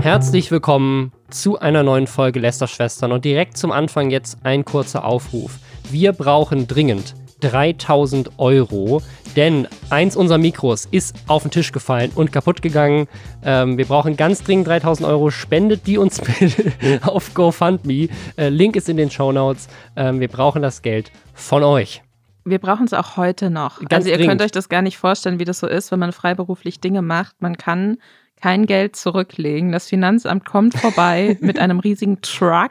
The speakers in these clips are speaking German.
Herzlich willkommen zu einer neuen Folge Lästerschwestern und direkt zum Anfang jetzt ein kurzer Aufruf. Wir brauchen dringend 3000 Euro, denn eins unserer Mikros ist auf den Tisch gefallen und kaputt gegangen. Ähm, wir brauchen ganz dringend 3000 Euro. Spendet die uns bitte auf GoFundMe. Äh, Link ist in den Show Notes. Ähm, wir brauchen das Geld von euch. Wir brauchen es auch heute noch. Ganz also ihr dringend. könnt euch das gar nicht vorstellen, wie das so ist, wenn man freiberuflich Dinge macht. Man kann kein Geld zurücklegen. Das Finanzamt kommt vorbei mit einem riesigen Truck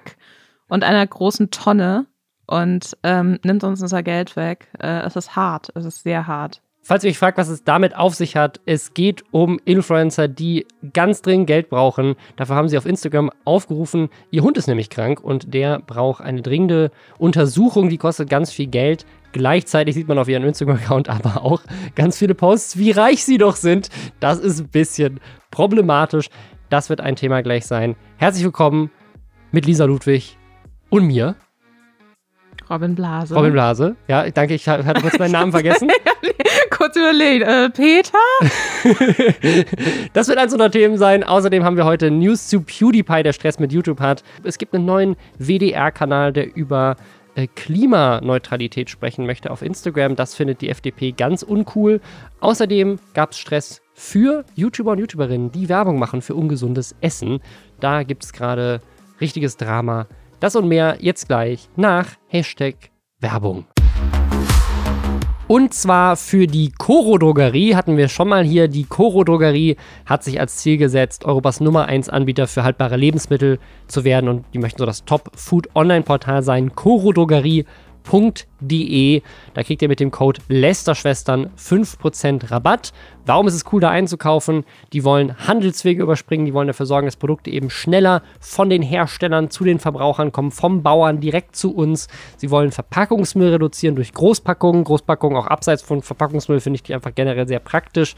und einer großen Tonne und ähm, nimmt uns unser Geld weg. Äh, es ist hart. Es ist sehr hart. Falls ihr euch fragt, was es damit auf sich hat, es geht um Influencer, die ganz dringend Geld brauchen. Dafür haben sie auf Instagram aufgerufen, ihr Hund ist nämlich krank und der braucht eine dringende Untersuchung, die kostet ganz viel Geld. Gleichzeitig sieht man auf ihrem Instagram-Account aber auch ganz viele Posts, wie reich sie doch sind. Das ist ein bisschen problematisch. Das wird ein Thema gleich sein. Herzlich willkommen mit Lisa Ludwig und mir, Robin Blase. Robin Blase. Ja, danke, ich hatte kurz meinen Namen vergessen. Kurz überlegt. Äh, Peter? Das wird eins unserer Themen sein. Außerdem haben wir heute News zu PewDiePie, der Stress mit YouTube hat. Es gibt einen neuen WDR-Kanal, der über äh, Klimaneutralität sprechen möchte auf Instagram. Das findet die FDP ganz uncool. Außerdem gab es Stress für YouTuber und YouTuberinnen, die Werbung machen für ungesundes Essen. Da gibt es gerade richtiges Drama. Das und mehr jetzt gleich nach Hashtag Werbung. Und zwar für die Coro Drogerie hatten wir schon mal hier. Die Coro Drogerie hat sich als Ziel gesetzt, Europas Nummer 1 Anbieter für haltbare Lebensmittel zu werden. Und die möchten so das Top-Food-Online-Portal sein. corodrogerie.de. Da kriegt ihr mit dem Code Lästerschwestern 5% Rabatt. Warum ist es cool, da einzukaufen? Die wollen Handelswege überspringen, die wollen dafür sorgen, dass Produkte eben schneller von den Herstellern zu den Verbrauchern kommen, vom Bauern direkt zu uns. Sie wollen Verpackungsmüll reduzieren durch Großpackungen. Großpackungen auch abseits von Verpackungsmüll finde ich die einfach generell sehr praktisch.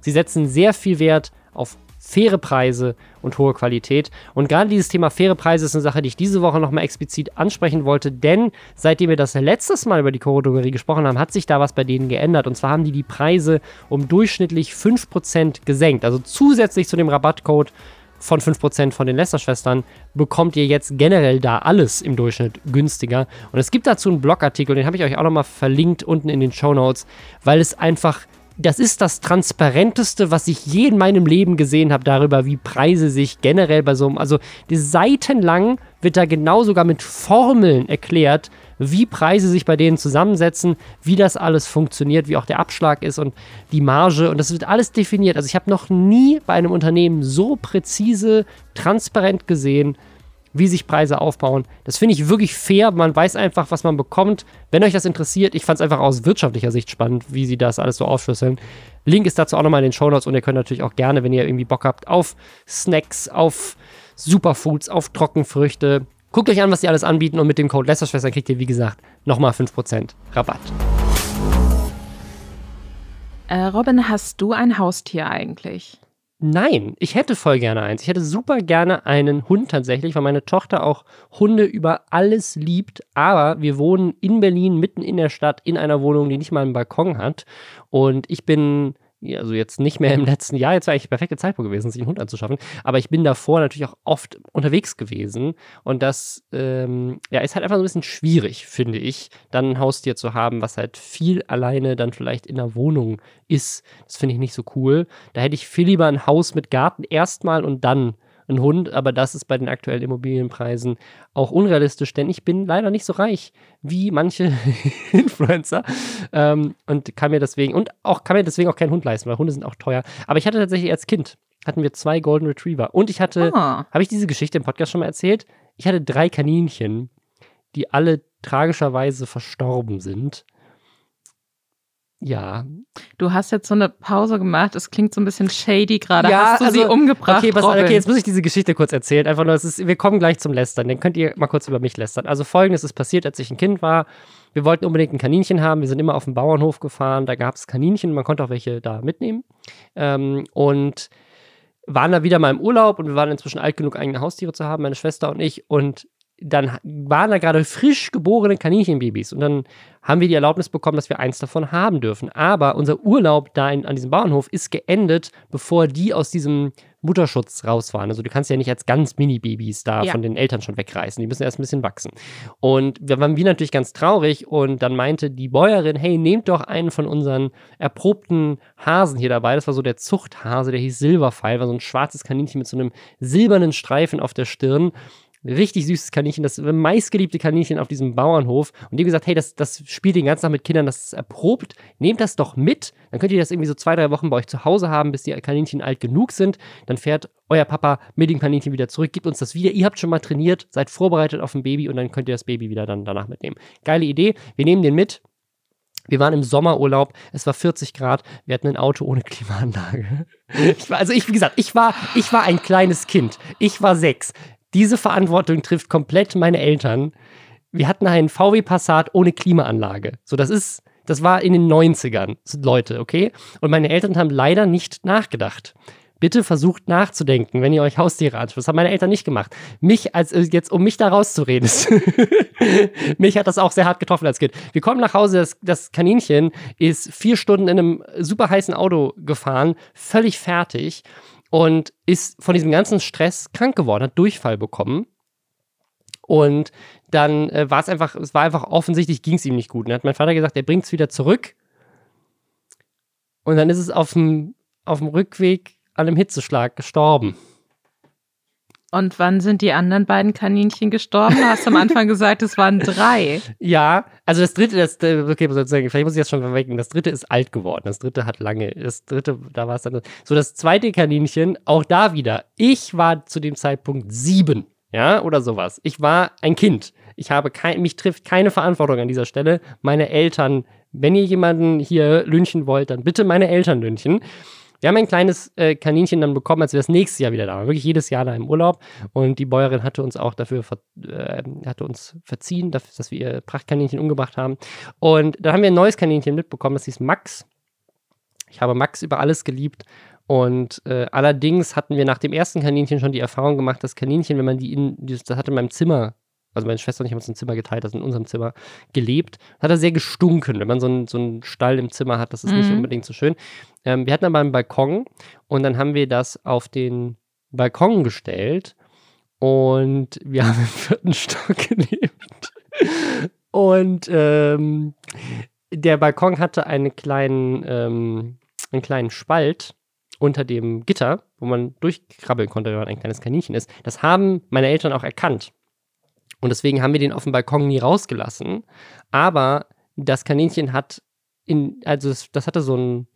Sie setzen sehr viel Wert auf faire Preise und hohe Qualität. Und gerade dieses Thema faire Preise ist eine Sache, die ich diese Woche nochmal explizit ansprechen wollte, denn seitdem wir das letztes Mal über die Chorodrogerie gesprochen haben, hat sich da was bei denen geändert. Und zwar haben die die Preise um durchschnittlich 5% gesenkt. Also zusätzlich zu dem Rabattcode von 5% von den Lästerschwestern bekommt ihr jetzt generell da alles im Durchschnitt günstiger. Und es gibt dazu einen Blogartikel, den habe ich euch auch nochmal verlinkt unten in den Show Notes, weil es einfach das ist das transparenteste, was ich je in meinem Leben gesehen habe, darüber, wie Preise sich generell bei so einem, also seitenlang wird da genau sogar mit Formeln erklärt, wie Preise sich bei denen zusammensetzen, wie das alles funktioniert, wie auch der Abschlag ist und die Marge und das wird alles definiert. Also ich habe noch nie bei einem Unternehmen so präzise, transparent gesehen, wie sich Preise aufbauen. Das finde ich wirklich fair. Man weiß einfach, was man bekommt. Wenn euch das interessiert, ich fand es einfach aus wirtschaftlicher Sicht spannend, wie sie das alles so aufschlüsseln. Link ist dazu auch nochmal in den Shownotes und ihr könnt natürlich auch gerne, wenn ihr irgendwie Bock habt, auf Snacks, auf Superfoods, auf Trockenfrüchte. Guckt euch an, was die alles anbieten und mit dem Code Lästerschwestern kriegt ihr, wie gesagt, nochmal 5% Rabatt. Äh, Robin, hast du ein Haustier eigentlich? Nein, ich hätte voll gerne eins. Ich hätte super gerne einen Hund tatsächlich, weil meine Tochter auch Hunde über alles liebt. Aber wir wohnen in Berlin, mitten in der Stadt, in einer Wohnung, die nicht mal einen Balkon hat. Und ich bin, also jetzt nicht mehr im letzten Jahr, jetzt wäre eigentlich der perfekte Zeitpunkt gewesen, sich einen Hund anzuschaffen. Aber ich bin davor natürlich auch oft unterwegs gewesen. Und das ähm, ja, ist halt einfach so ein bisschen schwierig, finde ich, dann ein Haustier zu haben, was halt viel alleine dann vielleicht in der Wohnung ist. Das finde ich nicht so cool. Da hätte ich viel lieber ein Haus mit Garten erstmal und dann ein Hund, aber das ist bei den aktuellen Immobilienpreisen auch unrealistisch, denn ich bin leider nicht so reich wie manche Influencer ähm, und kann mir deswegen und auch kann mir deswegen auch keinen Hund leisten, weil Hunde sind auch teuer. Aber ich hatte tatsächlich als Kind hatten wir zwei Golden Retriever und ich hatte, Ah. habe ich diese Geschichte im Podcast schon mal erzählt? Ich hatte drei Kaninchen, die alle tragischerweise verstorben sind. Ja, Du hast jetzt so eine Pause gemacht. Es klingt so ein bisschen shady gerade. Ja, hast du sie also, umgebracht? Okay, Robin? okay, jetzt muss ich diese Geschichte kurz erzählen. Einfach nur, es ist, wir kommen gleich zum Lästern. Dann könnt ihr mal kurz über mich lästern. Also folgendes ist passiert, als ich ein Kind war. Wir wollten unbedingt ein Kaninchen haben. Wir sind immer auf den Bauernhof gefahren. Da gab es Kaninchen. Man konnte auch welche da mitnehmen. Ähm, und waren da wieder mal im Urlaub und wir waren inzwischen alt genug, eigene Haustiere zu haben, meine Schwester und ich. Und dann waren da gerade frisch geborene Kaninchenbabys und dann haben wir die Erlaubnis bekommen, dass wir eins davon haben dürfen. Aber unser Urlaub da in, an diesem Bauernhof ist geendet, bevor die aus diesem Mutterschutz raus waren. Also du kannst ja nicht als ganz Mini-Babys da ja. von den Eltern schon wegreißen. Die müssen erst ein bisschen wachsen. Und wir waren wie natürlich ganz traurig und dann meinte die Bäuerin, hey, nehmt doch einen von unseren erprobten Hasen hier dabei. Das war so der Zuchthase, der hieß Silberpfeil, war so ein schwarzes Kaninchen mit so einem silbernen Streifen auf der Stirn richtig süßes Kaninchen, das meistgeliebte Kaninchen auf diesem Bauernhof. Und die haben gesagt, hey, das, das spielt den ganzen Tag mit Kindern, das ist erprobt, nehmt das doch mit. Dann könnt ihr das irgendwie so zwei, drei Wochen bei euch zu Hause haben, bis die Kaninchen alt genug sind. Dann fährt euer Papa mit dem Kaninchen wieder zurück, gibt uns das wieder. Ihr habt schon mal trainiert, seid vorbereitet auf ein Baby und dann könnt ihr das Baby wieder dann danach mitnehmen. Geile Idee. Wir nehmen den mit. Wir waren im Sommerurlaub, es war 40 Grad, wir hatten ein Auto ohne Klimaanlage. Ich war, also ich, wie gesagt, ich war, ich war ein kleines Kind. Ich war sechs. Diese Verantwortung trifft komplett meine Eltern. Wir hatten einen VW Passat ohne Klimaanlage. So, das ist, das war in den 90ern, Leute, okay? Und meine Eltern haben leider nicht nachgedacht. Bitte versucht nachzudenken, wenn ihr euch Haustiere anschaut. Das haben meine Eltern nicht gemacht. Mich als äh, jetzt, um mich da rauszureden, mich hat das auch sehr hart getroffen als Kind. Wir kommen nach Hause, das, das Kaninchen ist vier Stunden in einem super heißen Auto gefahren, völlig fertig und ist von diesem ganzen Stress krank geworden, hat Durchfall bekommen. Und dann äh, war es einfach, es war einfach offensichtlich, ging es ihm nicht gut. Und dann hat mein Vater gesagt, er bringt es wieder zurück. Und dann ist es auf dem, auf dem Rückweg an einem Hitzeschlag gestorben. Und wann sind die anderen beiden Kaninchen gestorben? Du hast am Anfang gesagt, es waren drei. Ja, also das dritte, das, äh, okay, vielleicht muss ich das schon verwecken. Das dritte ist alt geworden. Das dritte hat lange, das dritte, da war es dann. So, das zweite Kaninchen, auch da wieder. Ich war zu dem Zeitpunkt sieben, ja, oder sowas. Ich war ein Kind. Ich habe kein, mich trifft keine Verantwortung an dieser Stelle. Meine Eltern, wenn ihr jemanden hier lünchen wollt, dann bitte meine Eltern lünchen. Wir haben ein kleines äh, Kaninchen dann bekommen, als wir das nächste Jahr wieder da waren. Wirklich jedes Jahr da im Urlaub. Und die Bäuerin hatte uns auch dafür ver äh, hatte uns verziehen, dass, dass wir ihr Prachtkaninchen umgebracht haben. Und dann haben wir ein neues Kaninchen mitbekommen, das hieß Max. Ich habe Max über alles geliebt. Und äh, allerdings hatten wir nach dem ersten Kaninchen schon die Erfahrung gemacht, dass Kaninchen, wenn man die in, das hatte in meinem Zimmer also meine Schwester und ich haben uns ein Zimmer geteilt, das in unserem Zimmer gelebt. Hat er sehr gestunken, wenn man so einen, so einen Stall im Zimmer hat, das ist mhm. nicht unbedingt so schön. Ähm, wir hatten aber einen Balkon und dann haben wir das auf den Balkon gestellt und wir haben im vierten Stock gelebt. Und ähm, der Balkon hatte einen kleinen, ähm, einen kleinen Spalt unter dem Gitter, wo man durchkrabbeln konnte, wenn man ein kleines Kaninchen ist. Das haben meine Eltern auch erkannt. Und deswegen haben wir den auf dem Balkon nie rausgelassen. Aber das Kaninchen hat in, also das, das hatte so ein,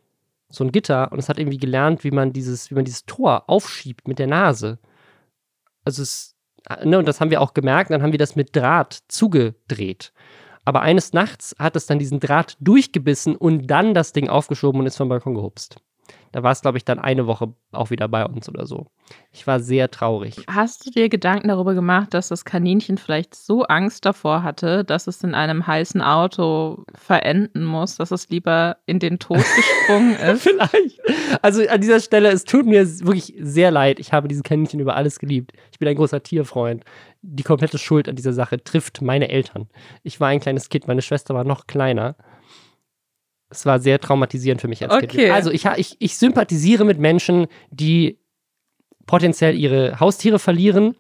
so ein Gitter und es hat irgendwie gelernt, wie man dieses, wie man dieses Tor aufschiebt mit der Nase. Also es, ne, und das haben wir auch gemerkt, dann haben wir das mit Draht zugedreht. Aber eines Nachts hat es dann diesen Draht durchgebissen und dann das Ding aufgeschoben und ist vom Balkon gehupst. Da war es, glaube ich, dann eine Woche auch wieder bei uns oder so. Ich war sehr traurig. Hast du dir Gedanken darüber gemacht, dass das Kaninchen vielleicht so Angst davor hatte, dass es in einem heißen Auto verenden muss, dass es lieber in den Tod gesprungen ist? vielleicht. Also an dieser Stelle, es tut mir wirklich sehr leid. Ich habe dieses Kaninchen über alles geliebt. Ich bin ein großer Tierfreund. Die komplette Schuld an dieser Sache trifft meine Eltern. Ich war ein kleines Kind, meine Schwester war noch kleiner. Es war sehr traumatisierend für mich als okay. Kind. Also ich, ich, ich sympathisiere mit Menschen, die potenziell ihre Haustiere verlieren.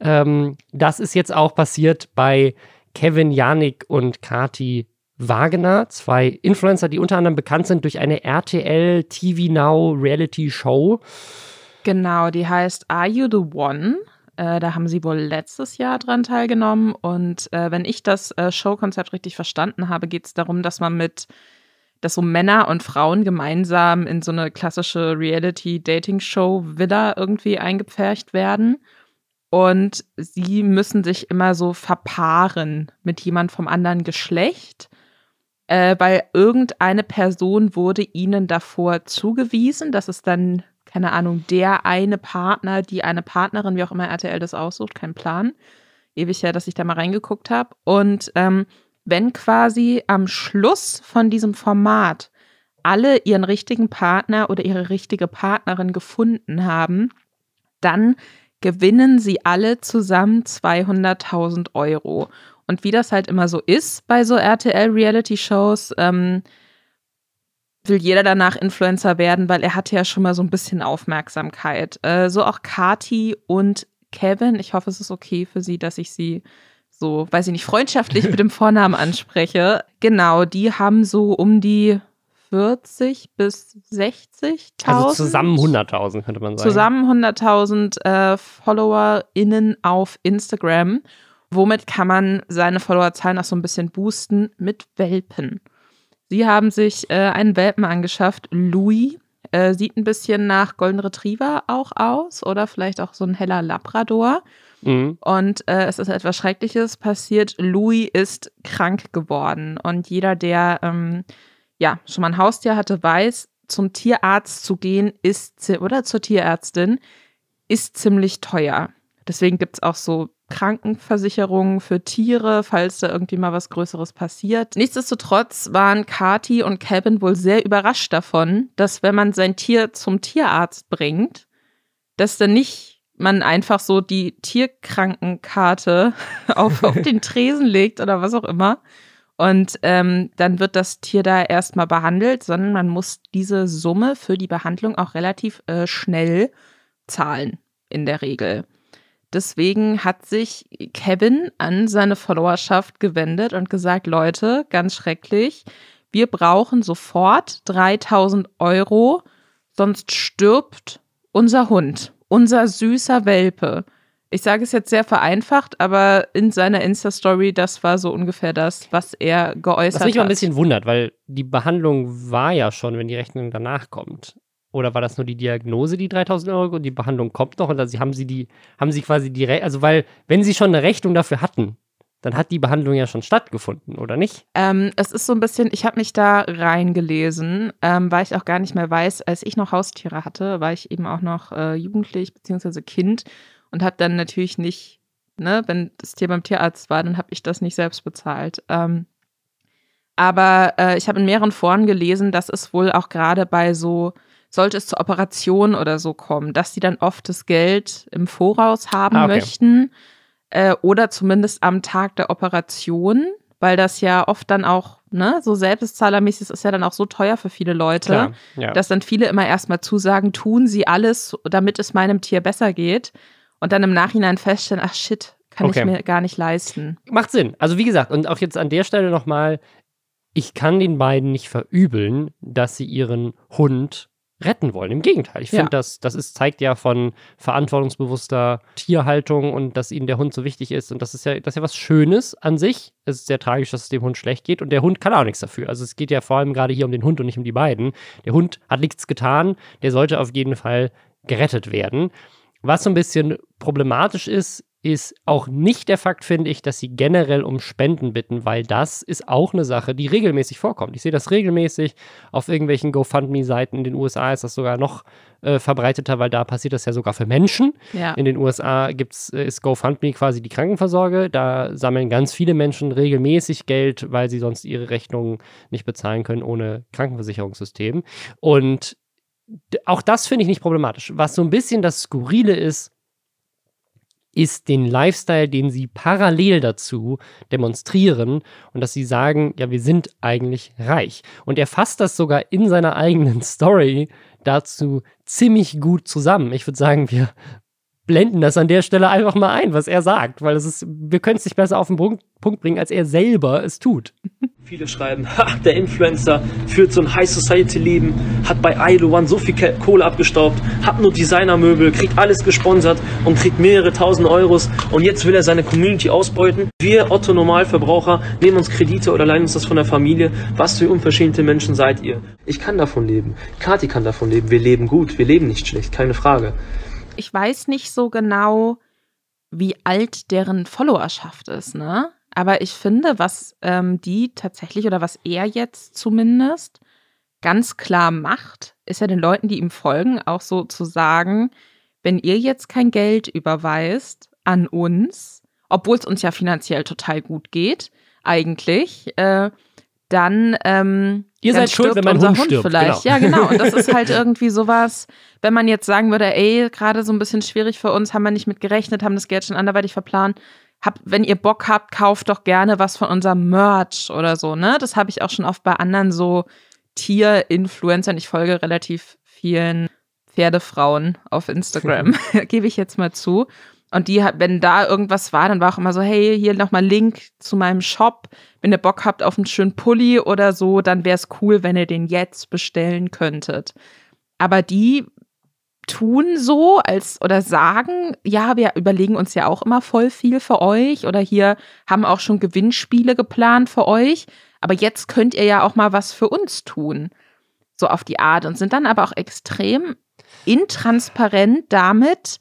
Ähm, das ist jetzt auch passiert bei Kevin Janik und Kati Wagner, zwei Influencer, die unter anderem bekannt sind durch eine RTL TV Now Reality Show. Genau, die heißt Are You the One? Äh, da haben sie wohl letztes Jahr dran teilgenommen. Und äh, wenn ich das äh, Showkonzept richtig verstanden habe, geht es darum, dass man mit dass so Männer und Frauen gemeinsam in so eine klassische Reality-Dating-Show-Villa irgendwie eingepfercht werden. Und sie müssen sich immer so verpaaren mit jemand vom anderen Geschlecht, äh, weil irgendeine Person wurde ihnen davor zugewiesen. Das ist dann, keine Ahnung, der eine Partner, die eine Partnerin, wie auch immer RTL das aussucht, kein Plan. Ewig her, dass ich da mal reingeguckt habe. Und ähm, wenn quasi am Schluss von diesem Format alle ihren richtigen Partner oder ihre richtige Partnerin gefunden haben, dann gewinnen sie alle zusammen 200.000 Euro. Und wie das halt immer so ist bei so RTL-Reality-Shows, ähm, will jeder danach Influencer werden, weil er hatte ja schon mal so ein bisschen Aufmerksamkeit. Äh, so auch Kati und Kevin. Ich hoffe, es ist okay für sie, dass ich sie so, weiß ich nicht, freundschaftlich mit dem Vornamen anspreche. Genau, die haben so um die 40 bis 60.000. Also zusammen 100.000 könnte man sagen. Zusammen 100.000 äh, FollowerInnen auf Instagram. Womit kann man seine Followerzahlen auch so ein bisschen boosten? Mit Welpen. Sie haben sich äh, einen Welpen angeschafft, Louis. Äh, sieht ein bisschen nach Golden Retriever auch aus oder vielleicht auch so ein heller Labrador. Mhm. Und äh, es ist etwas Schreckliches passiert. Louis ist krank geworden. Und jeder, der ähm, ja schon mal ein Haustier hatte, weiß, zum Tierarzt zu gehen ist oder zur Tierärztin ist ziemlich teuer. Deswegen gibt es auch so Krankenversicherungen für Tiere, falls da irgendwie mal was Größeres passiert. Nichtsdestotrotz waren Kati und Kevin wohl sehr überrascht davon, dass wenn man sein Tier zum Tierarzt bringt, dass dann nicht man einfach so die Tierkrankenkarte auf, auf den Tresen legt oder was auch immer. Und ähm, dann wird das Tier da erstmal behandelt, sondern man muss diese Summe für die Behandlung auch relativ äh, schnell zahlen, in der Regel. Deswegen hat sich Kevin an seine Followerschaft gewendet und gesagt, Leute, ganz schrecklich, wir brauchen sofort 3000 Euro, sonst stirbt unser Hund, unser süßer Welpe. Ich sage es jetzt sehr vereinfacht, aber in seiner Insta-Story, das war so ungefähr das, was er geäußert hat. Was mich mal ein bisschen wundert, weil die Behandlung war ja schon, wenn die Rechnung danach kommt. Oder war das nur die Diagnose, die 3000 Euro und die Behandlung kommt noch? Und also haben sie die, haben sie quasi die, Re also weil, wenn sie schon eine Rechnung dafür hatten, dann hat die Behandlung ja schon stattgefunden, oder nicht? Ähm, es ist so ein bisschen, ich habe mich da reingelesen, ähm, weil ich auch gar nicht mehr weiß, als ich noch Haustiere hatte, war ich eben auch noch äh, jugendlich bzw. Kind und habe dann natürlich nicht, ne, wenn das Tier beim Tierarzt war, dann habe ich das nicht selbst bezahlt. Ähm, aber äh, ich habe in mehreren Foren gelesen, dass es wohl auch gerade bei so sollte es zur Operation oder so kommen, dass sie dann oft das Geld im Voraus haben ah, okay. möchten äh, oder zumindest am Tag der Operation, weil das ja oft dann auch, ne, so selbstzahlermäßig ist ja dann auch so teuer für viele Leute, Klar, ja. dass dann viele immer erstmal zusagen, tun sie alles, damit es meinem Tier besser geht und dann im Nachhinein feststellen, ach shit, kann okay. ich mir gar nicht leisten. Macht Sinn. Also wie gesagt, und auch jetzt an der Stelle nochmal, ich kann den beiden nicht verübeln, dass sie ihren Hund retten wollen. Im Gegenteil, ich finde, ja. das, das ist, zeigt ja von verantwortungsbewusster Tierhaltung und dass ihnen der Hund so wichtig ist. Und das ist ja, das ist ja was Schönes an sich. Es ist sehr tragisch, dass es dem Hund schlecht geht und der Hund kann auch nichts dafür. Also es geht ja vor allem gerade hier um den Hund und nicht um die beiden. Der Hund hat nichts getan, der sollte auf jeden Fall gerettet werden. Was so ein bisschen problematisch ist, ist auch nicht der Fakt, finde ich, dass sie generell um Spenden bitten, weil das ist auch eine Sache, die regelmäßig vorkommt. Ich sehe das regelmäßig auf irgendwelchen GoFundMe-Seiten. In den USA ist das sogar noch äh, verbreiteter, weil da passiert das ja sogar für Menschen. Ja. In den USA gibt's, äh, ist GoFundMe quasi die Krankenversorge. Da sammeln ganz viele Menschen regelmäßig Geld, weil sie sonst ihre Rechnungen nicht bezahlen können ohne Krankenversicherungssystem. Und auch das finde ich nicht problematisch. Was so ein bisschen das Skurrile ist, ist den Lifestyle, den sie parallel dazu demonstrieren und dass sie sagen, ja, wir sind eigentlich reich. Und er fasst das sogar in seiner eigenen Story dazu ziemlich gut zusammen. Ich würde sagen, wir blenden das an der Stelle einfach mal ein, was er sagt, weil es ist, wir können es nicht besser auf den Punkt bringen, als er selber es tut. Viele schreiben, der Influencer führt so ein High Society Leben, hat bei Idol One so viel Kohle abgestaubt, hat nur Designermöbel, kriegt alles gesponsert und kriegt mehrere tausend Euros und jetzt will er seine Community ausbeuten. Wir Otto Normalverbraucher nehmen uns Kredite oder leihen uns das von der Familie. Was für unverschämte Menschen seid ihr? Ich kann davon leben. Kati kann davon leben. Wir leben gut, wir leben nicht schlecht, keine Frage ich weiß nicht so genau, wie alt deren Followerschaft ist, ne? Aber ich finde, was ähm, die tatsächlich oder was er jetzt zumindest ganz klar macht, ist ja den Leuten, die ihm folgen, auch so zu sagen, wenn ihr jetzt kein Geld überweist an uns, obwohl es uns ja finanziell total gut geht, eigentlich, äh, dann ähm, Ihr seid schuld, wenn mein Hund, Hund stirbt. Vielleicht. Genau. Ja, genau. Und das ist halt irgendwie sowas, wenn man jetzt sagen würde, ey, gerade so ein bisschen schwierig für uns, haben wir nicht mit gerechnet, haben das Geld schon anderweitig verplant. Hab, wenn ihr Bock habt, kauft doch gerne was von unserem Merch oder so, ne? Das habe ich auch schon oft bei anderen so Tier-Influencern. Ich folge relativ vielen Pferdefrauen auf Instagram, gebe ich jetzt mal zu. Und die, wenn da irgendwas war, dann war auch immer so, hey, hier nochmal Link zu meinem Shop. Wenn ihr Bock habt auf einen schönen Pulli oder so, dann wäre es cool, wenn ihr den jetzt bestellen könntet. Aber die tun so als oder sagen, ja, wir überlegen uns ja auch immer voll viel für euch oder hier haben auch schon Gewinnspiele geplant für euch. Aber jetzt könnt ihr ja auch mal was für uns tun. So auf die Art und sind dann aber auch extrem intransparent damit,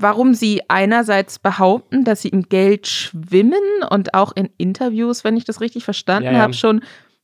warum sie einerseits behaupten, dass sie im Geld schwimmen und auch in Interviews, wenn ich das richtig verstanden ja, ja. habe, schon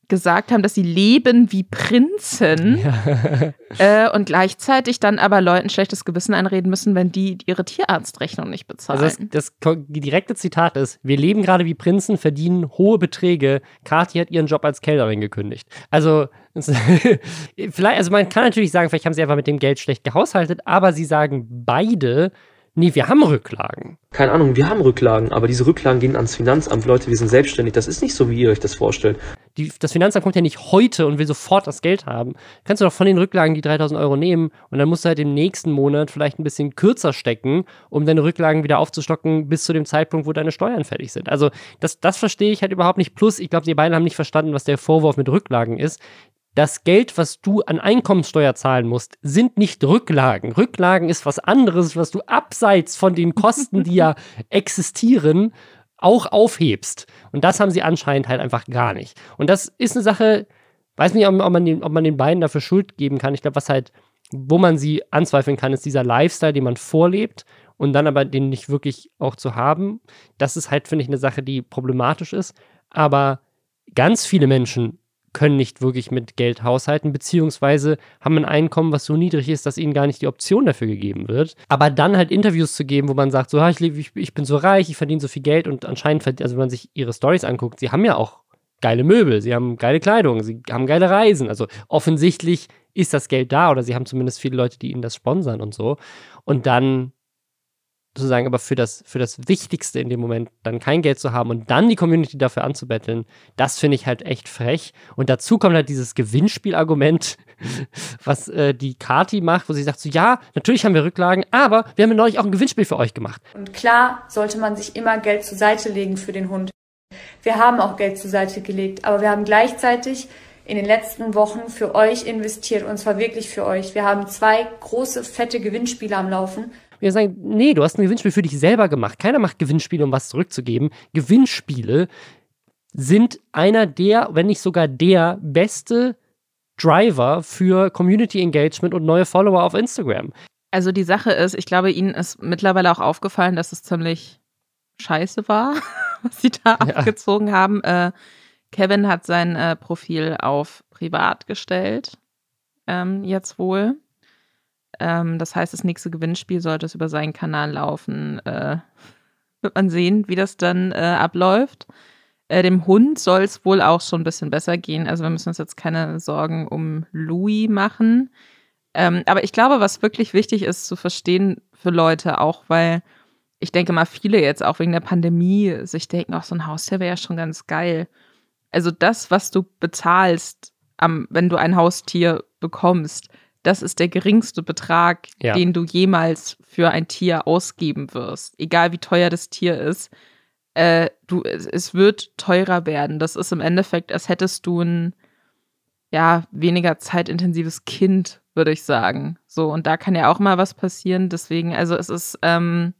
gesagt haben, dass sie leben wie Prinzen ja. äh, und gleichzeitig dann aber Leuten schlechtes Gewissen einreden müssen, wenn die ihre Tierarztrechnung nicht bezahlen. Also das, das direkte Zitat ist, wir leben gerade wie Prinzen, verdienen hohe Beträge. Kathi hat ihren Job als Kellnerin gekündigt. Also vielleicht, also man kann natürlich sagen, vielleicht haben sie einfach mit dem Geld schlecht gehaushaltet, aber sie sagen beide, Nee, wir haben Rücklagen. Keine Ahnung, wir haben Rücklagen, aber diese Rücklagen gehen ans Finanzamt. Leute, wir sind selbstständig. Das ist nicht so, wie ihr euch das vorstellt. Die, das Finanzamt kommt ja nicht heute und will sofort das Geld haben. Kannst du doch von den Rücklagen die 3000 Euro nehmen und dann musst du halt im nächsten Monat vielleicht ein bisschen kürzer stecken, um deine Rücklagen wieder aufzustocken bis zu dem Zeitpunkt, wo deine Steuern fertig sind. Also das, das verstehe ich halt überhaupt nicht. Plus, ich glaube, die beiden haben nicht verstanden, was der Vorwurf mit Rücklagen ist das Geld, was du an Einkommenssteuer zahlen musst, sind nicht Rücklagen. Rücklagen ist was anderes, was du abseits von den Kosten, die ja existieren, auch aufhebst. Und das haben sie anscheinend halt einfach gar nicht. Und das ist eine Sache, weiß nicht, ob, man, den, ob man den beiden dafür Schuld geben kann. Ich glaube, was halt, wo man sie anzweifeln kann, ist dieser Lifestyle, den man vorlebt und dann aber den nicht wirklich auch zu haben. Das ist halt, finde ich, eine Sache, die problematisch ist. Aber ganz viele Menschen können nicht wirklich mit Geld haushalten, beziehungsweise haben ein Einkommen, was so niedrig ist, dass ihnen gar nicht die Option dafür gegeben wird. Aber dann halt Interviews zu geben, wo man sagt, so, ich, ich, ich bin so reich, ich verdiene so viel Geld und anscheinend, also wenn man sich ihre Stories anguckt, sie haben ja auch geile Möbel, sie haben geile Kleidung, sie haben geile Reisen. Also offensichtlich ist das Geld da oder sie haben zumindest viele Leute, die ihnen das sponsern und so. Und dann sozusagen aber für das, für das Wichtigste in dem Moment dann kein Geld zu haben und dann die Community dafür anzubetteln, das finde ich halt echt frech. Und dazu kommt halt dieses Gewinnspielargument, was äh, die Kati macht, wo sie sagt so, ja, natürlich haben wir Rücklagen, aber wir haben ja neulich auch ein Gewinnspiel für euch gemacht. Und klar sollte man sich immer Geld zur Seite legen für den Hund. Wir haben auch Geld zur Seite gelegt, aber wir haben gleichzeitig in den letzten Wochen für euch investiert und zwar wirklich für euch. Wir haben zwei große, fette Gewinnspiele am Laufen wir sagen, nee, du hast ein Gewinnspiel für dich selber gemacht. Keiner macht Gewinnspiele, um was zurückzugeben. Gewinnspiele sind einer der, wenn nicht sogar der beste Driver für Community Engagement und neue Follower auf Instagram. Also die Sache ist, ich glaube, Ihnen ist mittlerweile auch aufgefallen, dass es ziemlich scheiße war, was Sie da ja. abgezogen haben. Äh, Kevin hat sein äh, Profil auf privat gestellt, ähm, jetzt wohl. Ähm, das heißt, das nächste Gewinnspiel sollte es über seinen Kanal laufen. Äh, wird man sehen, wie das dann äh, abläuft. Äh, dem Hund soll es wohl auch schon ein bisschen besser gehen. Also wir müssen uns jetzt keine Sorgen um Louis machen. Ähm, aber ich glaube, was wirklich wichtig ist zu verstehen für Leute, auch weil ich denke mal, viele jetzt auch wegen der Pandemie sich denken, auch so ein Haustier wäre ja schon ganz geil. Also das, was du bezahlst, am, wenn du ein Haustier bekommst, das ist der geringste Betrag, ja. den du jemals für ein Tier ausgeben wirst. Egal wie teuer das Tier ist. Äh, du, es wird teurer werden. Das ist im Endeffekt, als hättest du ein ja, weniger zeitintensives Kind, würde ich sagen. So, und da kann ja auch mal was passieren. Deswegen, also es ist, ähm,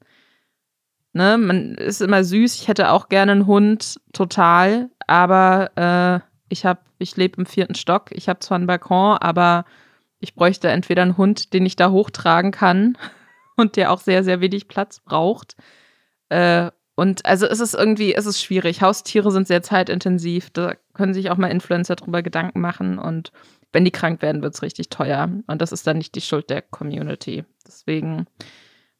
ne, man ist immer süß. Ich hätte auch gerne einen Hund, total. Aber äh, ich habe, ich lebe im vierten Stock. Ich habe zwar einen Balkon, aber ich bräuchte entweder einen Hund, den ich da hochtragen kann und der auch sehr, sehr wenig Platz braucht. Äh, und also es ist irgendwie, es ist schwierig. Haustiere sind sehr zeitintensiv. Da können sich auch mal Influencer drüber Gedanken machen. Und wenn die krank werden, wird es richtig teuer. Und das ist dann nicht die Schuld der Community. Deswegen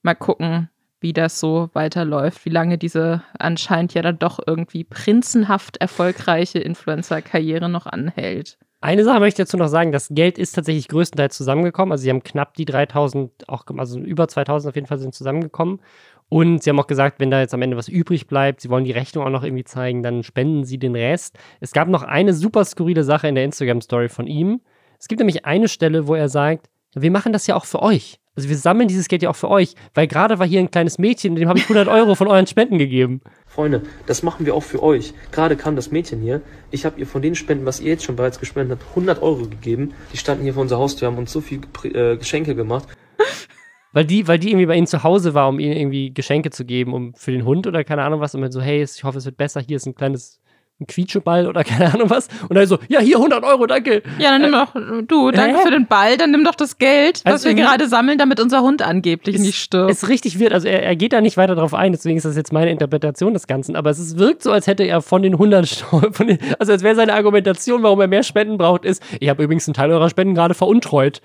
mal gucken, wie das so weiterläuft, wie lange diese anscheinend ja dann doch irgendwie prinzenhaft erfolgreiche Influencer-Karriere noch anhält. Eine Sache möchte ich dazu noch sagen, das Geld ist tatsächlich größtenteils zusammengekommen. Also sie haben knapp die 3000, auch, also über 2000 auf jeden Fall sind zusammengekommen. Und sie haben auch gesagt, wenn da jetzt am Ende was übrig bleibt, sie wollen die Rechnung auch noch irgendwie zeigen, dann spenden sie den Rest. Es gab noch eine super skurrile Sache in der Instagram-Story von ihm. Es gibt nämlich eine Stelle, wo er sagt, wir machen das ja auch für euch. Also wir sammeln dieses Geld ja auch für euch, weil gerade war hier ein kleines Mädchen, dem habe ich 100 Euro von euren Spenden gegeben. Freunde, das machen wir auch für euch. Gerade kam das Mädchen hier. Ich habe ihr von den Spenden, was ihr jetzt schon bereits gespendet habt, 100 Euro gegeben. Die standen hier vor unserer Haustür, haben uns so viel äh, Geschenke gemacht. Weil die, weil die irgendwie bei ihnen zu Hause war, um ihnen irgendwie Geschenke zu geben, um für den Hund oder keine Ahnung was. Und dann so, hey, ich hoffe, es wird besser. Hier ist ein kleines ein Quietscheball oder keine Ahnung was. Und dann so, ja, hier 100 Euro, danke. Ja, dann nimm doch, du, danke Hä? für den Ball, dann nimm doch das Geld, was also wir gerade sammeln, damit unser Hund angeblich ist, nicht stirbt. Es ist richtig wird, also er, er, geht da nicht weiter drauf ein, deswegen ist das jetzt meine Interpretation des Ganzen, aber es ist, wirkt so, als hätte er von den 100, von den, also als wäre seine Argumentation, warum er mehr Spenden braucht, ist, ich habe übrigens einen Teil eurer Spenden gerade veruntreut.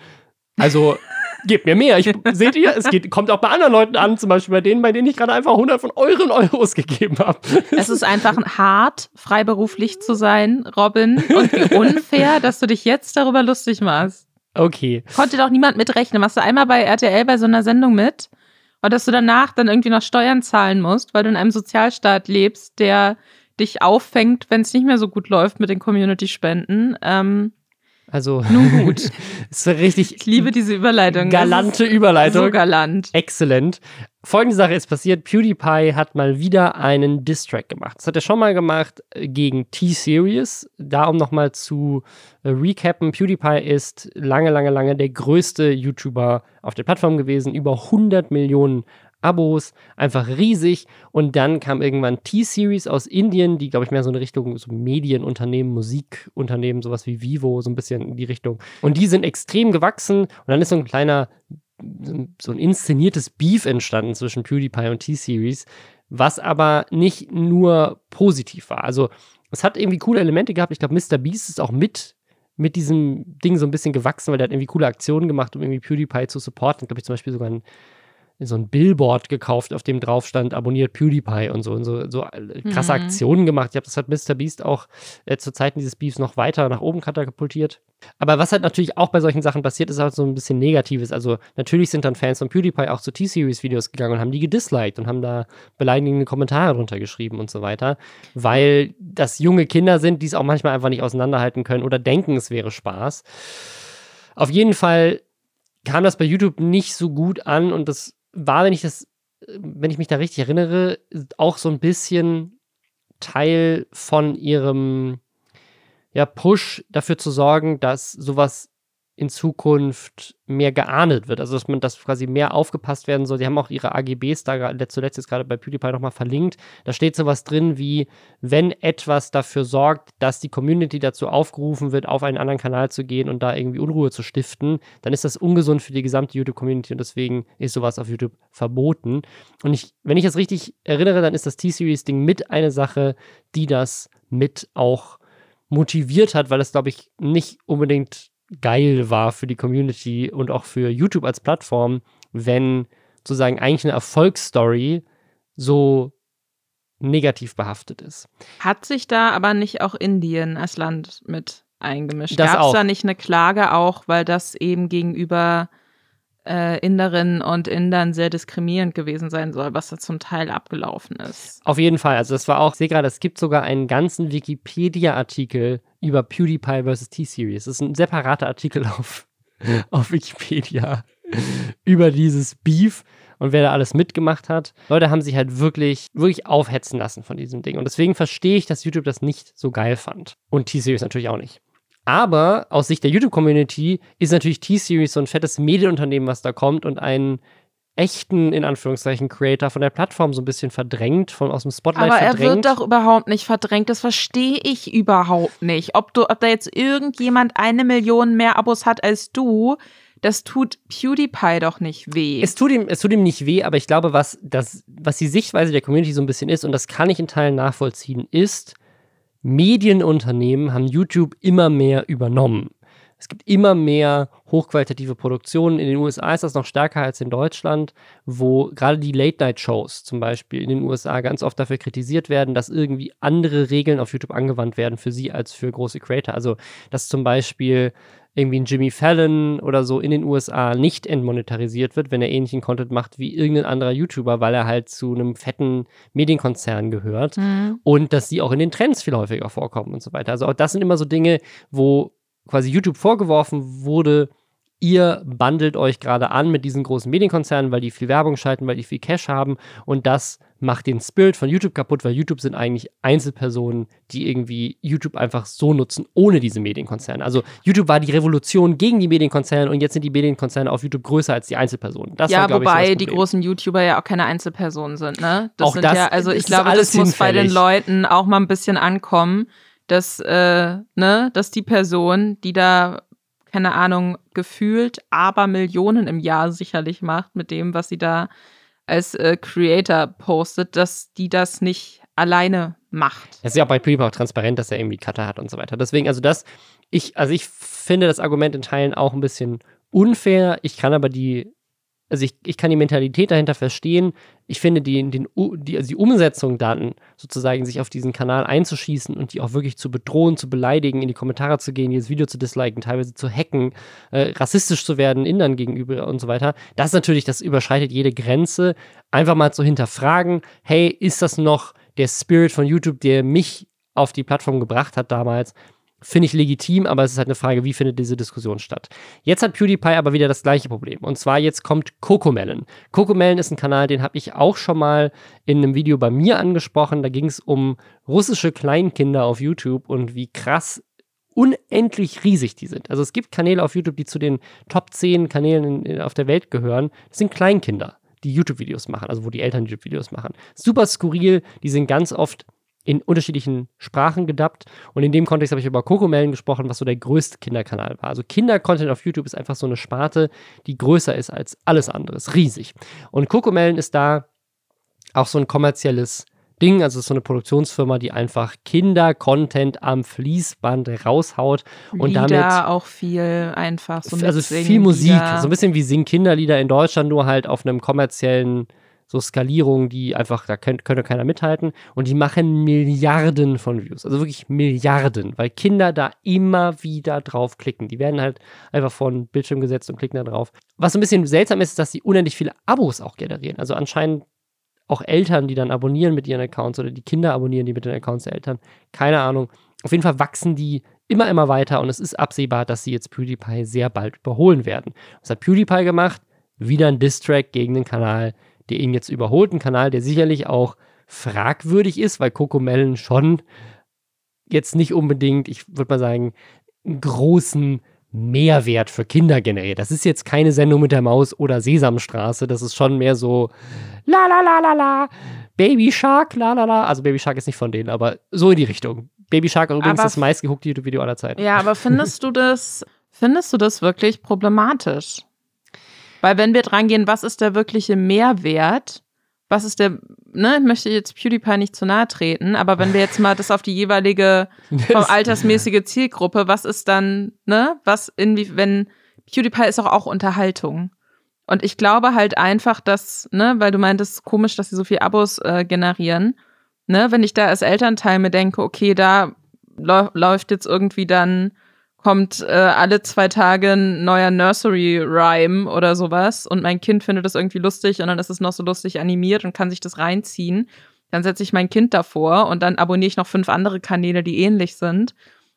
Also gebt mir mehr. Ich, seht ihr, es geht, kommt auch bei anderen Leuten an, zum Beispiel bei denen, bei denen ich gerade einfach 100 von euren Euros gegeben habe. Es ist einfach hart, freiberuflich zu sein, Robin, und wie unfair, dass du dich jetzt darüber lustig machst. Okay. Konnte doch niemand mitrechnen. Machst du einmal bei RTL bei so einer Sendung mit? Und dass du danach dann irgendwie noch Steuern zahlen musst, weil du in einem Sozialstaat lebst, der dich auffängt, wenn es nicht mehr so gut läuft mit den Community-Spenden. Ähm, also, nun gut. ist richtig. Ich liebe diese Überleitung. Galante Überleitung. So galant. Exzellent. Folgende Sache ist passiert: PewDiePie hat mal wieder einen Diss-Track gemacht. Das hat er schon mal gemacht äh, gegen T-Series. Da, um nochmal zu äh, recappen: PewDiePie ist lange, lange, lange der größte YouTuber auf der Plattform gewesen. Über 100 Millionen Abos, einfach riesig. Und dann kam irgendwann T-Series aus Indien, die, glaube ich, mehr so eine Richtung so Medienunternehmen, Musikunternehmen, sowas wie Vivo, so ein bisschen in die Richtung. Und die sind extrem gewachsen. Und dann ist so ein kleiner, so ein inszeniertes Beef entstanden zwischen PewDiePie und T-Series, was aber nicht nur positiv war. Also, es hat irgendwie coole Elemente gehabt. Ich glaube, Mr. Beast ist auch mit mit diesem Ding so ein bisschen gewachsen, weil der hat irgendwie coole Aktionen gemacht, um irgendwie PewDiePie zu supporten. Glaube ich zum Beispiel sogar ein so ein Billboard gekauft, auf dem drauf stand, abonniert PewDiePie und so und so, so äh, krasse mhm. Aktionen gemacht. Ich habe das hat Mr. Beast auch äh, zu Zeiten dieses Beefs noch weiter nach oben katapultiert. Aber was halt natürlich auch bei solchen Sachen passiert, ist halt so ein bisschen Negatives. Also natürlich sind dann Fans von PewDiePie auch zu T-Series-Videos gegangen und haben die gedisliked und haben da beleidigende Kommentare drunter geschrieben und so weiter, weil das junge Kinder sind, die es auch manchmal einfach nicht auseinanderhalten können oder denken, es wäre Spaß. Auf jeden Fall kam das bei YouTube nicht so gut an und das war, wenn ich das, wenn ich mich da richtig erinnere, auch so ein bisschen Teil von ihrem ja, Push dafür zu sorgen, dass sowas in Zukunft mehr geahndet wird. Also, dass man das quasi mehr aufgepasst werden soll. Die haben auch ihre AGBs da zuletzt jetzt gerade bei PewDiePie nochmal verlinkt. Da steht sowas drin wie, wenn etwas dafür sorgt, dass die Community dazu aufgerufen wird, auf einen anderen Kanal zu gehen und da irgendwie Unruhe zu stiften, dann ist das ungesund für die gesamte YouTube-Community und deswegen ist sowas auf YouTube verboten. Und ich, wenn ich das richtig erinnere, dann ist das T-Series-Ding mit eine Sache, die das mit auch motiviert hat, weil es, glaube ich, nicht unbedingt geil war für die Community und auch für YouTube als Plattform, wenn sozusagen eigentlich eine Erfolgsstory so negativ behaftet ist. Hat sich da aber nicht auch Indien als Land mit eingemischt? Gab es da nicht eine Klage auch, weil das eben gegenüber äh, Inderinnen und Indern sehr diskriminierend gewesen sein soll, was da zum Teil abgelaufen ist. Auf jeden Fall. Also das war auch, sehe gerade, es gibt sogar einen ganzen Wikipedia-Artikel über PewDiePie vs. T-Series. Das ist ein separater Artikel auf, auf Wikipedia über dieses Beef und wer da alles mitgemacht hat. Leute haben sich halt wirklich, wirklich aufhetzen lassen von diesem Ding. Und deswegen verstehe ich, dass YouTube das nicht so geil fand. Und T-Series natürlich auch nicht. Aber aus Sicht der YouTube-Community ist natürlich T-Series so ein fettes Medienunternehmen, was da kommt und einen echten, in Anführungszeichen, Creator von der Plattform so ein bisschen verdrängt, von aus dem Spotlight Aber verdrängt. er wird doch überhaupt nicht verdrängt, das verstehe ich überhaupt nicht. Ob, du, ob da jetzt irgendjemand eine Million mehr Abos hat als du, das tut PewDiePie doch nicht weh. Es tut ihm, es tut ihm nicht weh, aber ich glaube, was, das, was die Sichtweise der Community so ein bisschen ist, und das kann ich in Teilen nachvollziehen, ist, Medienunternehmen haben YouTube immer mehr übernommen. Es gibt immer mehr hochqualitative Produktionen. In den USA ist das noch stärker als in Deutschland, wo gerade die Late-Night-Shows zum Beispiel in den USA ganz oft dafür kritisiert werden, dass irgendwie andere Regeln auf YouTube angewandt werden für sie als für große Creator. Also, dass zum Beispiel irgendwie ein Jimmy Fallon oder so in den USA nicht entmonetarisiert wird, wenn er ähnlichen Content macht wie irgendein anderer YouTuber, weil er halt zu einem fetten Medienkonzern gehört mhm. und dass sie auch in den Trends viel häufiger vorkommen und so weiter. Also auch das sind immer so Dinge, wo quasi YouTube vorgeworfen wurde, ihr bundelt euch gerade an mit diesen großen Medienkonzernen, weil die viel Werbung schalten, weil die viel Cash haben und das macht den Spirit von YouTube kaputt, weil YouTube sind eigentlich Einzelpersonen, die irgendwie YouTube einfach so nutzen, ohne diese Medienkonzerne. Also YouTube war die Revolution gegen die Medienkonzerne und jetzt sind die Medienkonzerne auf YouTube größer als die Einzelpersonen. Das ja, war, wobei so die großen YouTuber ja auch keine Einzelpersonen sind, ne? Das auch sind das, ja, also ich glaube, das muss bei den Leuten auch mal ein bisschen ankommen, dass, äh, ne, dass die Person, die da keine Ahnung, gefühlt aber Millionen im Jahr sicherlich macht mit dem, was sie da als äh, Creator postet, dass die das nicht alleine macht. Es ist ja auch bei PewDiePie auch transparent, dass er irgendwie Cutter hat und so weiter. Deswegen, also das, ich, also ich finde das Argument in Teilen auch ein bisschen unfair. Ich kann aber die also ich, ich kann die Mentalität dahinter verstehen. Ich finde die, den, die, also die Umsetzung dann sozusagen sich auf diesen Kanal einzuschießen und die auch wirklich zu bedrohen, zu beleidigen, in die Kommentare zu gehen, dieses Video zu disliken, teilweise zu hacken, äh, rassistisch zu werden, Indern gegenüber und so weiter. Das natürlich, das überschreitet jede Grenze. Einfach mal zu hinterfragen, hey, ist das noch der Spirit von YouTube, der mich auf die Plattform gebracht hat damals? Finde ich legitim, aber es ist halt eine Frage, wie findet diese Diskussion statt. Jetzt hat PewDiePie aber wieder das gleiche Problem. Und zwar jetzt kommt Cocomelon. Cocomelon ist ein Kanal, den habe ich auch schon mal in einem Video bei mir angesprochen. Da ging es um russische Kleinkinder auf YouTube und wie krass unendlich riesig die sind. Also es gibt Kanäle auf YouTube, die zu den Top 10 Kanälen in, auf der Welt gehören. Das sind Kleinkinder, die YouTube-Videos machen, also wo die Eltern YouTube-Videos machen. Super skurril, die sind ganz oft in unterschiedlichen Sprachen gedubbt. Und in dem Kontext habe ich über Kokomellen gesprochen, was so der größte Kinderkanal war. Also Kindercontent auf YouTube ist einfach so eine Sparte, die größer ist als alles andere. Ist riesig. Und Kokomellen ist da auch so ein kommerzielles Ding. Also es ist so eine Produktionsfirma, die einfach Kinder-Content am Fließband raushaut und Lieder damit auch viel einfach so also viel Musik, so ein bisschen wie Sing Kinderlieder in Deutschland, nur halt auf einem kommerziellen so Skalierungen, die einfach, da könnte, könnte keiner mithalten. Und die machen Milliarden von Views. Also wirklich Milliarden, weil Kinder da immer wieder drauf klicken. Die werden halt einfach vor den Bildschirm gesetzt und klicken da drauf. Was ein bisschen seltsam ist, ist, dass sie unendlich viele Abos auch generieren. Also anscheinend auch Eltern, die dann abonnieren mit ihren Accounts oder die Kinder abonnieren die mit den Accounts der Eltern. Keine Ahnung. Auf jeden Fall wachsen die immer, immer weiter und es ist absehbar, dass sie jetzt PewDiePie sehr bald überholen werden. Was hat PewDiePie gemacht? Wieder ein Distrack gegen den Kanal der ihn jetzt überholt. Ein Kanal, der sicherlich auch fragwürdig ist, weil Cocomelon schon jetzt nicht unbedingt, ich würde mal sagen, einen großen Mehrwert für Kinder generiert. Das ist jetzt keine Sendung mit der Maus oder Sesamstraße. Das ist schon mehr so la la la la la, Baby Shark, la la la. Also Baby Shark ist nicht von denen, aber so in die Richtung. Baby Shark ist übrigens aber das meistgeguckte YouTube-Video aller Zeiten. Ja, aber findest du das, findest du das wirklich problematisch? Weil wenn wir dran gehen, was ist der wirkliche Mehrwert? Was ist der, ne, ich möchte jetzt PewDiePie nicht zu nahe treten, aber wenn wir jetzt mal das auf die jeweilige vom altersmäßige Zielgruppe, was ist dann, ne, was irgendwie, wenn PewDiePie ist auch auch Unterhaltung. Und ich glaube halt einfach, dass, ne, weil du meintest, komisch, dass sie so viel Abos äh, generieren, ne, wenn ich da als Elternteil mir denke, okay, da läuft jetzt irgendwie dann kommt äh, alle zwei Tage ein neuer Nursery-Rhyme oder sowas und mein Kind findet das irgendwie lustig und dann ist es noch so lustig animiert und kann sich das reinziehen. Dann setze ich mein Kind davor und dann abonniere ich noch fünf andere Kanäle, die ähnlich sind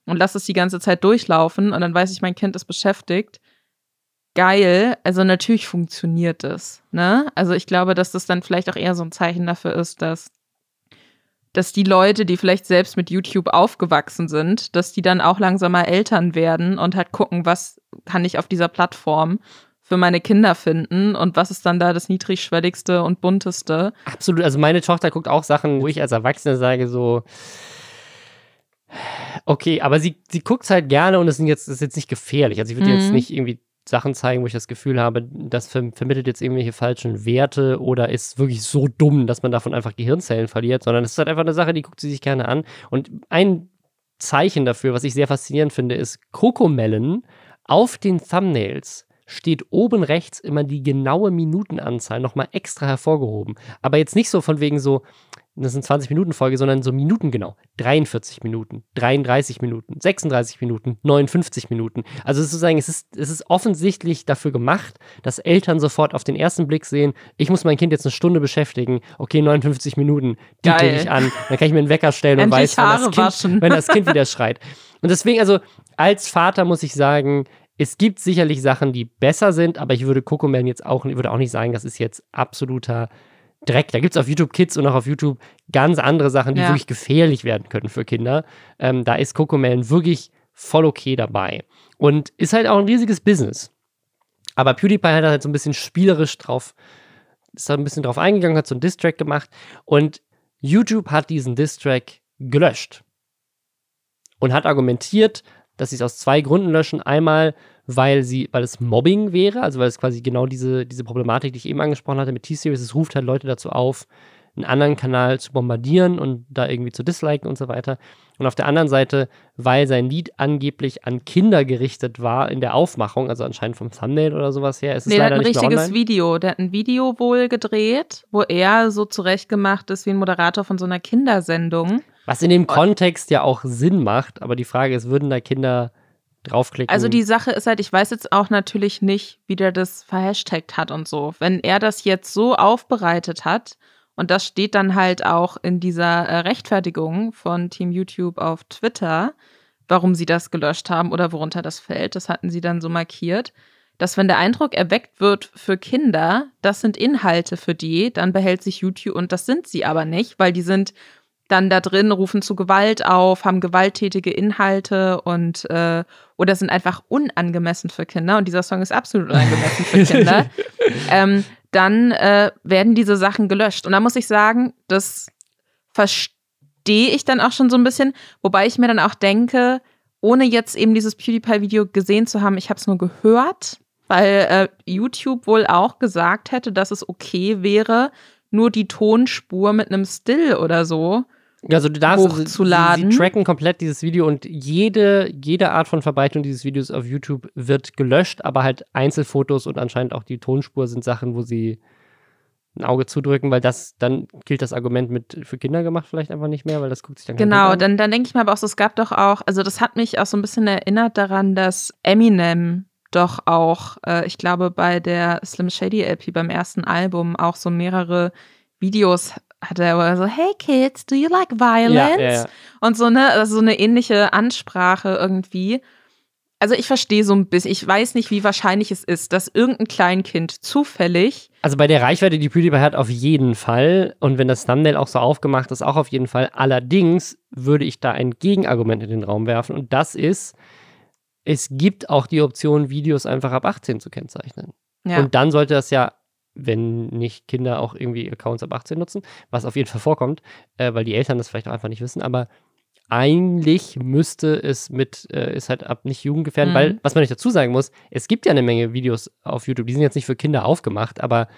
und lasse es die ganze Zeit durchlaufen und dann weiß ich, mein Kind ist beschäftigt. Geil, also natürlich funktioniert das, ne? Also ich glaube, dass das dann vielleicht auch eher so ein Zeichen dafür ist, dass dass die Leute, die vielleicht selbst mit YouTube aufgewachsen sind, dass die dann auch langsam mal Eltern werden und halt gucken, was kann ich auf dieser Plattform für meine Kinder finden und was ist dann da das niedrigschwelligste und bunteste. Absolut, also meine Tochter guckt auch Sachen, wo ich als Erwachsener sage so, okay, aber sie, sie guckt es halt gerne und es ist jetzt, ist jetzt nicht gefährlich. Also ich würde mhm. jetzt nicht irgendwie Sachen zeigen, wo ich das Gefühl habe, das ver vermittelt jetzt irgendwelche falschen Werte oder ist wirklich so dumm, dass man davon einfach Gehirnzellen verliert, sondern es ist halt einfach eine Sache, die guckt sie sich gerne an. Und ein Zeichen dafür, was ich sehr faszinierend finde, ist Cocomelon auf den Thumbnails steht oben rechts immer die genaue Minutenanzahl nochmal extra hervorgehoben. Aber jetzt nicht so von wegen so, das sind 20 Minuten Folge, sondern so Minuten genau. 43 Minuten, 33 Minuten, 36 Minuten, 59 Minuten. Also sozusagen, es ist, es ist offensichtlich dafür gemacht, dass Eltern sofort auf den ersten Blick sehen, ich muss mein Kind jetzt eine Stunde beschäftigen, okay, 59 Minuten, die klicke ich an, dann kann ich mir einen Wecker stellen und weiß, wenn das, kind, wenn das Kind wieder schreit. Und deswegen, also als Vater muss ich sagen, es gibt sicherlich Sachen, die besser sind, aber ich würde Cocomelon jetzt auch, würde auch nicht sagen, das ist jetzt absoluter Dreck. Da gibt es auf YouTube Kids und auch auf YouTube ganz andere Sachen, die ja. wirklich gefährlich werden können für Kinder. Ähm, da ist Cocomelon wirklich voll okay dabei. Und ist halt auch ein riesiges Business. Aber PewDiePie hat halt so ein bisschen spielerisch drauf, ist da ein bisschen drauf eingegangen, hat so einen Distrack gemacht. Und YouTube hat diesen Distrack gelöscht. Und hat argumentiert, dass sie es aus zwei Gründen löschen. Einmal, weil sie, weil es Mobbing wäre, also weil es quasi genau diese, diese Problematik, die ich eben angesprochen hatte mit T-Series, es ruft halt Leute dazu auf, einen anderen Kanal zu bombardieren und da irgendwie zu disliken und so weiter. Und auf der anderen Seite, weil sein Lied angeblich an Kinder gerichtet war in der Aufmachung, also anscheinend vom Thumbnail oder sowas her. Es nee, der hat ein richtiges Video. Der hat ein Video wohl gedreht, wo er so zurechtgemacht ist wie ein Moderator von so einer Kindersendung. Was in dem Kontext ja auch Sinn macht, aber die Frage ist, würden da Kinder draufklicken? Also die Sache ist halt, ich weiß jetzt auch natürlich nicht, wie der das verhashtagt hat und so. Wenn er das jetzt so aufbereitet hat, und das steht dann halt auch in dieser äh, Rechtfertigung von Team YouTube auf Twitter, warum sie das gelöscht haben oder worunter das fällt, das hatten sie dann so markiert, dass wenn der Eindruck erweckt wird für Kinder, das sind Inhalte für die, dann behält sich YouTube und das sind sie aber nicht, weil die sind dann da drin, rufen zu Gewalt auf, haben gewalttätige Inhalte und äh, oder sind einfach unangemessen für Kinder. Und dieser Song ist absolut unangemessen für Kinder. ähm, dann äh, werden diese Sachen gelöscht. Und da muss ich sagen, das verstehe ich dann auch schon so ein bisschen, wobei ich mir dann auch denke, ohne jetzt eben dieses PewDiePie-Video gesehen zu haben, ich habe es nur gehört, weil äh, YouTube wohl auch gesagt hätte, dass es okay wäre, nur die Tonspur mit einem Still oder so also du darfst hochzuladen. Sie, sie, tracken komplett dieses Video und jede, jede Art von Verbreitung dieses Videos auf YouTube wird gelöscht, aber halt Einzelfotos und anscheinend auch die Tonspur sind Sachen, wo sie ein Auge zudrücken, weil das, dann gilt das Argument mit für Kinder gemacht vielleicht einfach nicht mehr, weil das guckt sich dann Genau, dann, dann denke ich mir aber auch so, es gab doch auch, also das hat mich auch so ein bisschen erinnert daran, dass Eminem doch auch, äh, ich glaube, bei der Slim Shady LP beim ersten Album auch so mehrere Videos hat er so, hey Kids, do you like violence? Ja, ja. Und so eine, also so eine ähnliche Ansprache irgendwie. Also ich verstehe so ein bisschen, ich weiß nicht, wie wahrscheinlich es ist, dass irgendein Kleinkind zufällig. Also bei der Reichweite, die PewDiePie hat, auf jeden Fall. Und wenn das Thumbnail auch so aufgemacht ist, auch auf jeden Fall. Allerdings würde ich da ein Gegenargument in den Raum werfen. Und das ist, es gibt auch die Option, Videos einfach ab 18 zu kennzeichnen. Ja. Und dann sollte das ja wenn nicht Kinder auch irgendwie Accounts ab 18 nutzen, was auf jeden Fall vorkommt, äh, weil die Eltern das vielleicht auch einfach nicht wissen, aber eigentlich müsste es mit, äh, ist halt ab nicht jugendgefährden, mhm. weil, was man nicht dazu sagen muss, es gibt ja eine Menge Videos auf YouTube, die sind jetzt nicht für Kinder aufgemacht, aber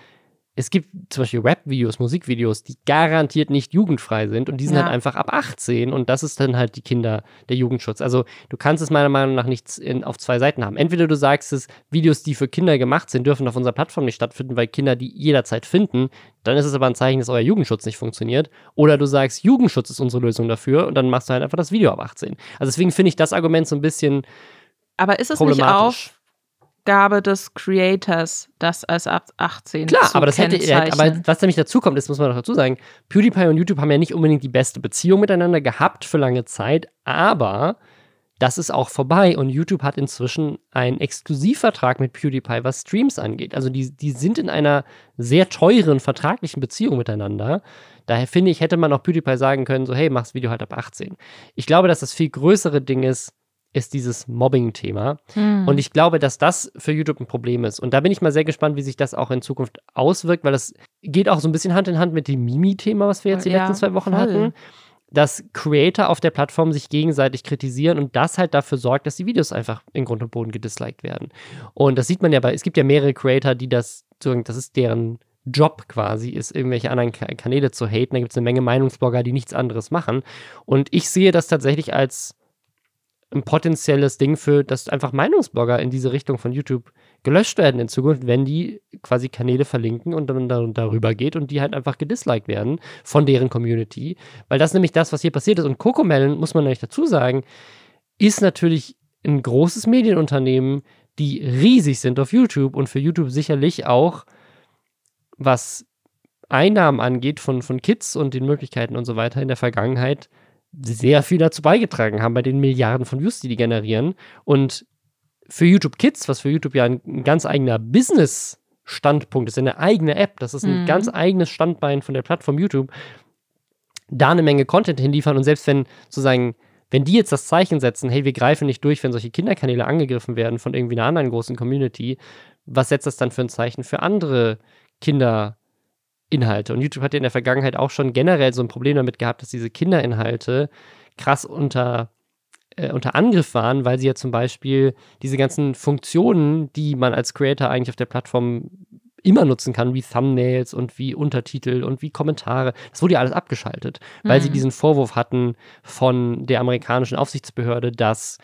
es gibt zum Beispiel Rap-Videos, Musikvideos, die garantiert nicht jugendfrei sind und die sind ja. halt einfach ab 18 und das ist dann halt die Kinder, der Jugendschutz. Also du kannst es meiner Meinung nach nicht in, auf zwei Seiten haben. Entweder du sagst es, Videos, die für Kinder gemacht sind, dürfen auf unserer Plattform nicht stattfinden, weil Kinder die jederzeit finden, dann ist es aber ein Zeichen, dass euer Jugendschutz nicht funktioniert. Oder du sagst, Jugendschutz ist unsere Lösung dafür und dann machst du halt einfach das Video ab 18. Also deswegen finde ich das Argument so ein bisschen aber ist es nicht auch Aufgabe des Creators, das als ab 18 Klar, zu aber das hätte, aber was nämlich dazu kommt, das muss man noch dazu sagen, PewDiePie und YouTube haben ja nicht unbedingt die beste Beziehung miteinander gehabt für lange Zeit, aber das ist auch vorbei und YouTube hat inzwischen einen Exklusivvertrag mit PewDiePie, was Streams angeht. Also die, die sind in einer sehr teuren vertraglichen Beziehung miteinander. Daher finde ich, hätte man auch PewDiePie sagen können, so hey, mach das Video halt ab 18. Ich glaube, dass das viel größere Ding ist, ist dieses Mobbing-Thema. Mhm. Und ich glaube, dass das für YouTube ein Problem ist. Und da bin ich mal sehr gespannt, wie sich das auch in Zukunft auswirkt, weil das geht auch so ein bisschen Hand in Hand mit dem Mimi-Thema, was wir jetzt die ja, letzten zwei Wochen voll. hatten. Dass Creator auf der Plattform sich gegenseitig kritisieren und das halt dafür sorgt, dass die Videos einfach in Grund und Boden gedisliked werden. Und das sieht man ja bei, es gibt ja mehrere Creator, die das, das ist deren Job quasi ist, irgendwelche anderen Kanäle zu haten. Da gibt es eine Menge Meinungsblogger, die nichts anderes machen. Und ich sehe das tatsächlich als ein potenzielles Ding für, dass einfach Meinungsblogger in diese Richtung von YouTube gelöscht werden in Zukunft, wenn die quasi Kanäle verlinken und dann darüber geht und die halt einfach gedisliked werden von deren Community. Weil das nämlich das, was hier passiert ist. Und Cocomelon, muss man nämlich dazu sagen, ist natürlich ein großes Medienunternehmen, die riesig sind auf YouTube und für YouTube sicherlich auch, was Einnahmen angeht von, von Kids und den Möglichkeiten und so weiter in der Vergangenheit sehr viel dazu beigetragen haben bei den Milliarden von Views, die die generieren. Und für YouTube Kids, was für YouTube ja ein, ein ganz eigener Business-Standpunkt ist, eine eigene App, das ist ein mhm. ganz eigenes Standbein von der Plattform YouTube, da eine Menge Content hinliefern und selbst wenn sozusagen wenn die jetzt das Zeichen setzen, hey, wir greifen nicht durch, wenn solche Kinderkanäle angegriffen werden von irgendwie einer anderen großen Community, was setzt das dann für ein Zeichen für andere Kinder? Inhalte. Und YouTube hat ja in der Vergangenheit auch schon generell so ein Problem damit gehabt, dass diese Kinderinhalte krass unter, äh, unter Angriff waren, weil sie ja zum Beispiel diese ganzen Funktionen, die man als Creator eigentlich auf der Plattform immer nutzen kann, wie Thumbnails und wie Untertitel und wie Kommentare. Das wurde ja alles abgeschaltet, weil mhm. sie diesen Vorwurf hatten von der amerikanischen Aufsichtsbehörde, dass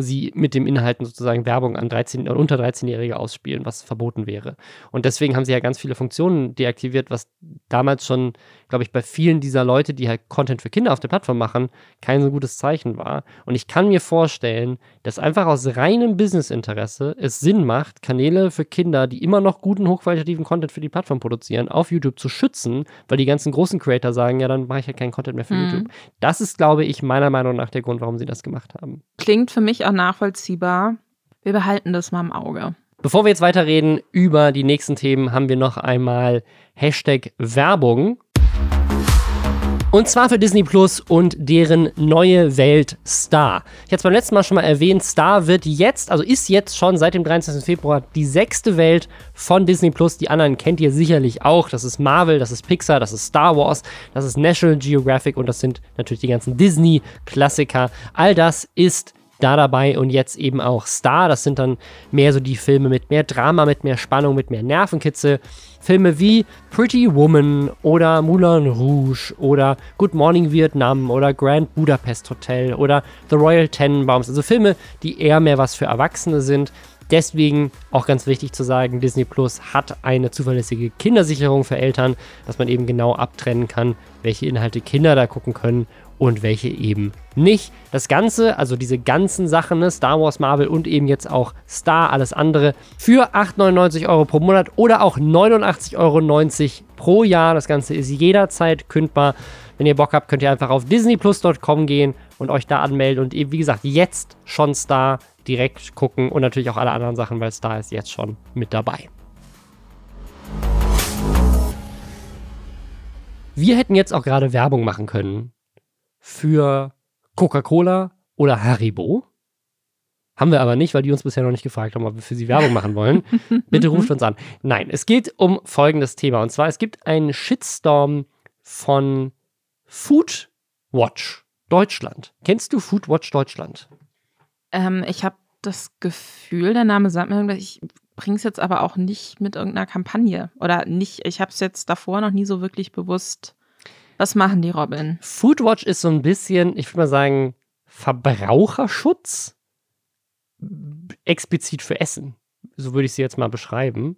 sie mit dem Inhalten sozusagen Werbung an 13 oder unter 13-Jährige ausspielen, was verboten wäre. Und deswegen haben sie ja ganz viele Funktionen deaktiviert, was damals schon, glaube ich, bei vielen dieser Leute, die halt Content für Kinder auf der Plattform machen, kein so gutes Zeichen war. Und ich kann mir vorstellen, dass einfach aus reinem Businessinteresse es Sinn macht, Kanäle für Kinder, die immer noch guten, hochqualitativen Content für die Plattform produzieren, auf YouTube zu schützen, weil die ganzen großen Creator sagen, ja, dann mache ich halt keinen Content mehr für mhm. YouTube. Das ist, glaube ich, meiner Meinung nach der Grund, warum sie das gemacht haben. Klingt für mich auch nachvollziehbar. Wir behalten das mal im Auge. Bevor wir jetzt weiterreden über die nächsten Themen, haben wir noch einmal Hashtag Werbung. Und zwar für Disney Plus und deren neue Welt Star. Ich hatte es beim letzten Mal schon mal erwähnt, Star wird jetzt, also ist jetzt schon seit dem 23. Februar die sechste Welt von Disney Plus. Die anderen kennt ihr sicherlich auch. Das ist Marvel, das ist Pixar, das ist Star Wars, das ist National Geographic und das sind natürlich die ganzen Disney-Klassiker. All das ist da dabei und jetzt eben auch Star. Das sind dann mehr so die Filme mit mehr Drama, mit mehr Spannung, mit mehr Nervenkitzel. Filme wie Pretty Woman oder Moulin Rouge oder Good Morning Vietnam oder Grand Budapest Hotel oder The Royal Tenenbaums. Also Filme, die eher mehr was für Erwachsene sind. Deswegen auch ganz wichtig zu sagen, Disney Plus hat eine zuverlässige Kindersicherung für Eltern, dass man eben genau abtrennen kann, welche Inhalte Kinder da gucken können und welche eben nicht. Das Ganze, also diese ganzen Sachen, ne, Star Wars, Marvel und eben jetzt auch Star, alles andere, für 8,99 Euro pro Monat oder auch 89,90 Euro pro Jahr. Das Ganze ist jederzeit kündbar. Wenn ihr Bock habt, könnt ihr einfach auf disneyplus.com gehen und euch da anmelden und eben, wie gesagt, jetzt schon Star direkt gucken und natürlich auch alle anderen Sachen, weil Star ist jetzt schon mit dabei. Wir hätten jetzt auch gerade Werbung machen können für Coca-Cola oder Haribo. Haben wir aber nicht, weil die uns bisher noch nicht gefragt haben, ob wir für sie Werbung machen wollen. Bitte ruft uns an. Nein, es geht um folgendes Thema. Und zwar, es gibt einen Shitstorm von Foodwatch Deutschland. Kennst du Foodwatch Deutschland? Ähm, ich habe das Gefühl, der Name sagt mir irgendwas. Ich bringe es jetzt aber auch nicht mit irgendeiner Kampagne. Oder nicht, ich habe es jetzt davor noch nie so wirklich bewusst was machen die Robin? Foodwatch ist so ein bisschen, ich würde mal sagen, Verbraucherschutz explizit für Essen. So würde ich sie jetzt mal beschreiben.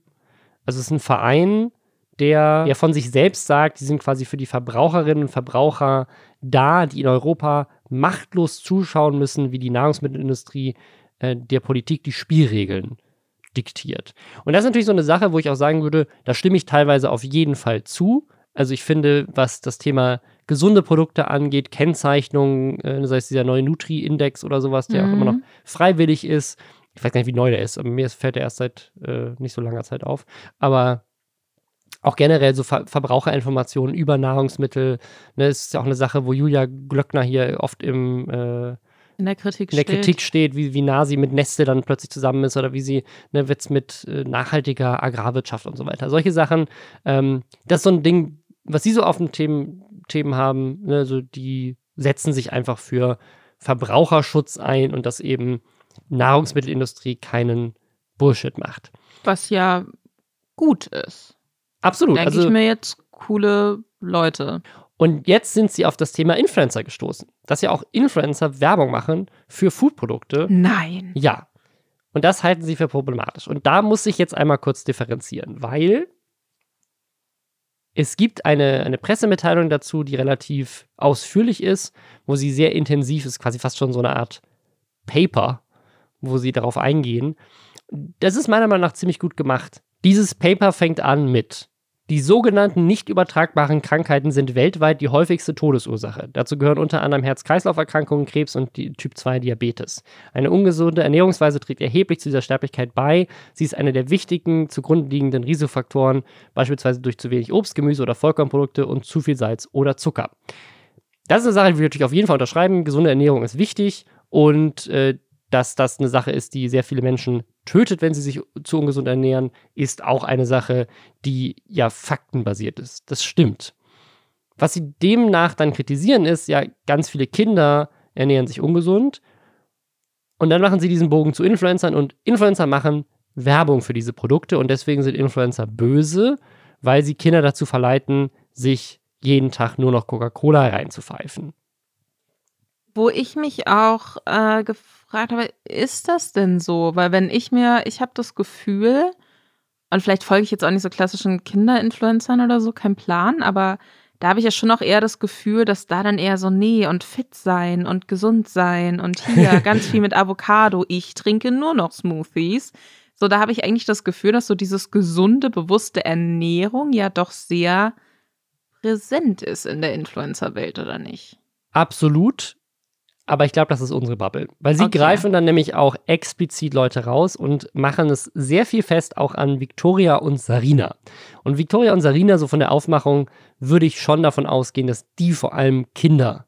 Also es ist ein Verein, der ja von sich selbst sagt, die sind quasi für die Verbraucherinnen und Verbraucher da, die in Europa machtlos zuschauen müssen, wie die Nahrungsmittelindustrie äh, der Politik die Spielregeln diktiert. Und das ist natürlich so eine Sache, wo ich auch sagen würde, da stimme ich teilweise auf jeden Fall zu. Also ich finde, was das Thema gesunde Produkte angeht, Kennzeichnung, äh, sei es dieser neue Nutri-Index oder sowas, der mhm. auch immer noch mhm. freiwillig ist. Ich weiß gar nicht, wie neu der ist, aber mir fällt er erst seit äh, nicht so langer Zeit auf. Aber auch generell so Ver Verbraucherinformationen über Nahrungsmittel. Ne, ist ja auch eine Sache, wo Julia Glöckner hier oft im äh, in der Kritik, in der Kritik steht, wie, wie nah sie mit Nestle dann plötzlich zusammen ist oder wie sie ne, jetzt mit äh, nachhaltiger Agrarwirtschaft und so weiter. Solche Sachen, ähm, das ist so ein Ding, was sie so auf den Themen, Themen haben, ne, so die setzen sich einfach für Verbraucherschutz ein und dass eben Nahrungsmittelindustrie keinen Bullshit macht. Was ja gut ist. Absolut. Denke also, ich mir jetzt coole Leute. Und jetzt sind sie auf das Thema Influencer gestoßen, dass ja auch Influencer Werbung machen für Foodprodukte. Nein. Ja. Und das halten sie für problematisch. Und da muss ich jetzt einmal kurz differenzieren, weil es gibt eine, eine Pressemitteilung dazu, die relativ ausführlich ist, wo sie sehr intensiv ist, quasi fast schon so eine Art Paper, wo sie darauf eingehen. Das ist meiner Meinung nach ziemlich gut gemacht. Dieses Paper fängt an mit die sogenannten nicht übertragbaren Krankheiten sind weltweit die häufigste Todesursache. Dazu gehören unter anderem Herz-Kreislauf-Erkrankungen, Krebs und Typ 2 Diabetes. Eine ungesunde Ernährungsweise trägt erheblich zu dieser Sterblichkeit bei. Sie ist eine der wichtigen zugrunde liegenden Risikofaktoren, beispielsweise durch zu wenig Obst, Gemüse oder Vollkornprodukte und zu viel Salz oder Zucker. Das ist eine Sache, die wir natürlich auf jeden Fall unterschreiben. Gesunde Ernährung ist wichtig und äh, dass das eine Sache ist, die sehr viele Menschen tötet, wenn sie sich zu ungesund ernähren, ist auch eine Sache, die ja faktenbasiert ist. Das stimmt. Was sie demnach dann kritisieren, ist ja, ganz viele Kinder ernähren sich ungesund und dann machen sie diesen Bogen zu Influencern und Influencer machen Werbung für diese Produkte und deswegen sind Influencer böse, weil sie Kinder dazu verleiten, sich jeden Tag nur noch Coca-Cola reinzupfeifen. Wo ich mich auch äh, gefragt habe, ist das denn so? Weil wenn ich mir, ich habe das Gefühl, und vielleicht folge ich jetzt auch nicht so klassischen Kinderinfluencern oder so, kein Plan, aber da habe ich ja schon auch eher das Gefühl, dass da dann eher so, nee, und fit sein und gesund sein und hier ganz viel mit Avocado. Ich trinke nur noch Smoothies. So, da habe ich eigentlich das Gefühl, dass so dieses gesunde, bewusste Ernährung ja doch sehr präsent ist in der Influencer-Welt, oder nicht? Absolut. Aber ich glaube, das ist unsere Bubble. Weil sie okay. greifen dann nämlich auch explizit Leute raus und machen es sehr viel fest auch an Victoria und Sarina. Und Victoria und Sarina, so von der Aufmachung, würde ich schon davon ausgehen, dass die vor allem Kinder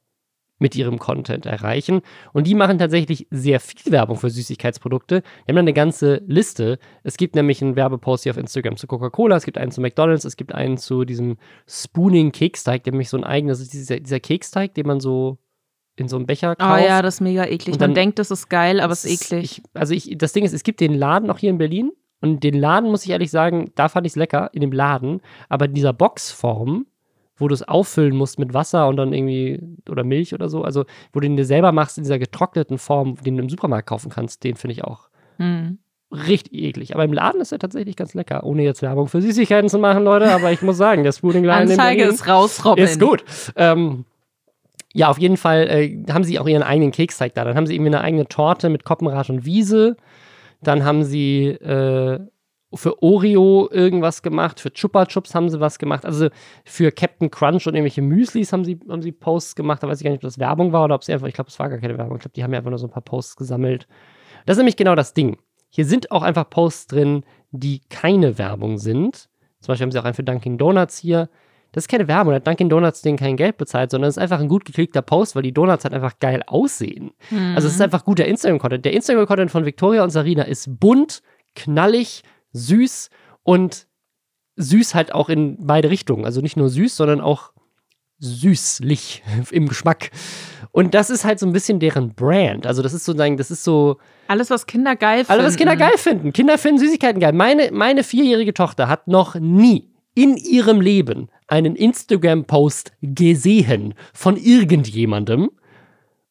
mit ihrem Content erreichen. Und die machen tatsächlich sehr viel Werbung für Süßigkeitsprodukte. Die haben dann eine ganze Liste. Es gibt nämlich einen Werbepost hier auf Instagram zu Coca-Cola, es gibt einen zu McDonalds, es gibt einen zu diesem Spooning Keksteig, der nämlich so ein eigenes, dieser, dieser Keksteig, den man so in so einem Becher kauft. Oh ja, das ist mega eklig. Dann, Man denkt, das ist geil, aber es ist eklig. Ich, also ich, das Ding ist, es gibt den Laden noch hier in Berlin und den Laden, muss ich ehrlich sagen, da fand ich es lecker, in dem Laden, aber in dieser Boxform, wo du es auffüllen musst mit Wasser und dann irgendwie, oder Milch oder so, also wo du den dir selber machst in dieser getrockneten Form, den du im Supermarkt kaufen kannst, den finde ich auch hm. richtig eklig. Aber im Laden ist er tatsächlich ganz lecker, ohne jetzt Werbung für Süßigkeiten zu machen, Leute, aber ich muss sagen, der Spooning-Laden Anzeige ist raus, Robin. Ist gut. Ähm, ja, auf jeden Fall äh, haben sie auch ihren eigenen Keksteig da. Dann haben sie irgendwie eine eigene Torte mit Koppenrad und Wiese. Dann haben sie äh, für Oreo irgendwas gemacht, für Chupa Chups haben sie was gemacht. Also für Captain Crunch und irgendwelche Müslis haben sie, haben sie Posts gemacht. Da weiß ich gar nicht, ob das Werbung war oder ob sie einfach, ich glaube, es war gar keine Werbung. Ich glaube, die haben ja einfach nur so ein paar Posts gesammelt. Das ist nämlich genau das Ding. Hier sind auch einfach Posts drin, die keine Werbung sind. Zum Beispiel haben sie auch einen für Dunkin' Donuts hier. Das ist keine Werbung, hat Dunkin' Donuts denen kein Geld bezahlt, sondern es ist einfach ein gut geklickter Post, weil die Donuts halt einfach geil aussehen. Mhm. Also es ist einfach guter Instagram-Content. Der Instagram-Content von Victoria und Sarina ist bunt, knallig, süß und süß halt auch in beide Richtungen. Also nicht nur süß, sondern auch süßlich im Geschmack. Und das ist halt so ein bisschen deren Brand. Also das ist sozusagen, das ist so. Alles, was Kinder geil finden. Alles, was Kinder geil finden. Kinder finden Süßigkeiten geil. Meine, meine vierjährige Tochter hat noch nie in ihrem Leben einen Instagram-Post gesehen von irgendjemandem.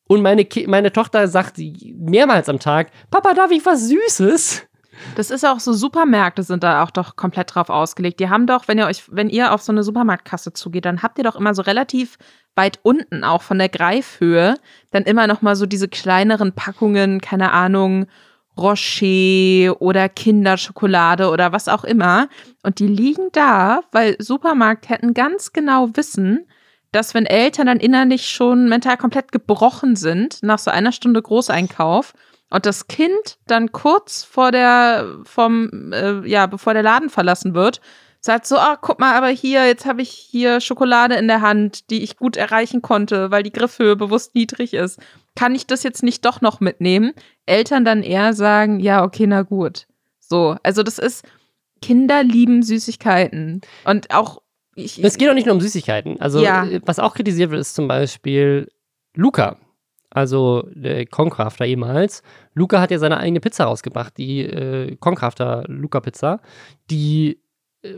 Und meine, meine Tochter sagt mehrmals am Tag: Papa, darf ich was Süßes? Das ist auch so, Supermärkte sind da auch doch komplett drauf ausgelegt. Die haben doch, wenn ihr euch, wenn ihr auf so eine Supermarktkasse zugeht, dann habt ihr doch immer so relativ weit unten auch von der Greifhöhe dann immer noch mal so diese kleineren Packungen, keine Ahnung, Rocher oder Kinderschokolade oder was auch immer. Und die liegen da, weil Supermarktketten ganz genau wissen, dass wenn Eltern dann innerlich schon mental komplett gebrochen sind, nach so einer Stunde Großeinkauf, und das Kind dann kurz vor der, vom, äh, ja, bevor der Laden verlassen wird, sagt so, ah, guck mal, aber hier, jetzt habe ich hier Schokolade in der Hand, die ich gut erreichen konnte, weil die Griffhöhe bewusst niedrig ist kann ich das jetzt nicht doch noch mitnehmen? Eltern dann eher sagen, ja, okay, na gut. So, also das ist, Kinder lieben Süßigkeiten. Und auch ich, es geht auch nicht nur um Süßigkeiten. Also, ja. was auch kritisiert wird, ist zum Beispiel Luca. Also der Concrafter ehemals. Luca hat ja seine eigene Pizza rausgebracht, die äh, Concrafter Luca Pizza, die äh,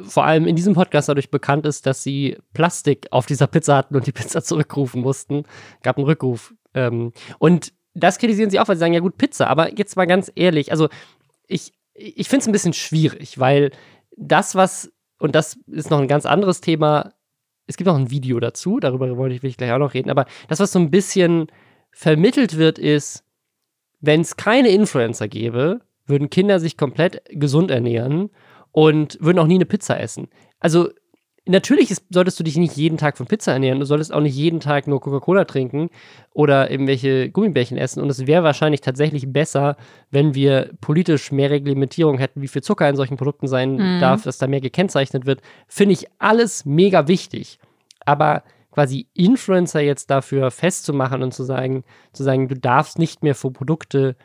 vor allem in diesem Podcast dadurch bekannt ist, dass sie Plastik auf dieser Pizza hatten und die Pizza zurückrufen mussten. Gab einen Rückruf. Ähm, und das kritisieren sie auch, weil sie sagen, ja gut, Pizza. Aber jetzt mal ganz ehrlich, also ich, ich finde es ein bisschen schwierig, weil das, was, und das ist noch ein ganz anderes Thema, es gibt auch ein Video dazu, darüber wollte ich, will ich gleich auch noch reden, aber das, was so ein bisschen vermittelt wird, ist, wenn es keine Influencer gäbe, würden Kinder sich komplett gesund ernähren und würden auch nie eine Pizza essen. Also natürlich ist, solltest du dich nicht jeden Tag von Pizza ernähren. Du solltest auch nicht jeden Tag nur Coca-Cola trinken oder irgendwelche Gummibärchen essen. Und es wäre wahrscheinlich tatsächlich besser, wenn wir politisch mehr Reglementierung hätten, wie viel Zucker in solchen Produkten sein mhm. darf, dass da mehr gekennzeichnet wird. Finde ich alles mega wichtig. Aber quasi Influencer jetzt dafür festzumachen und zu sagen, zu sagen, du darfst nicht mehr für Produkte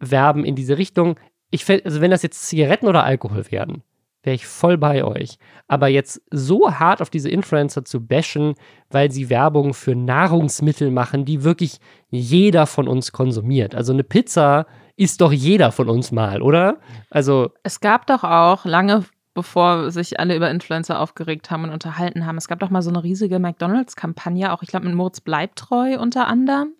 werben in diese Richtung. Ich also wenn das jetzt Zigaretten oder Alkohol werden, wäre ich voll bei euch. Aber jetzt so hart auf diese Influencer zu bashen, weil sie Werbung für Nahrungsmittel machen, die wirklich jeder von uns konsumiert. Also eine Pizza isst doch jeder von uns mal, oder? Also es gab doch auch lange bevor sich alle über Influencer aufgeregt haben und unterhalten haben. Es gab doch mal so eine riesige McDonalds-Kampagne, auch ich glaube mit Moritz Bleibtreu unter anderem,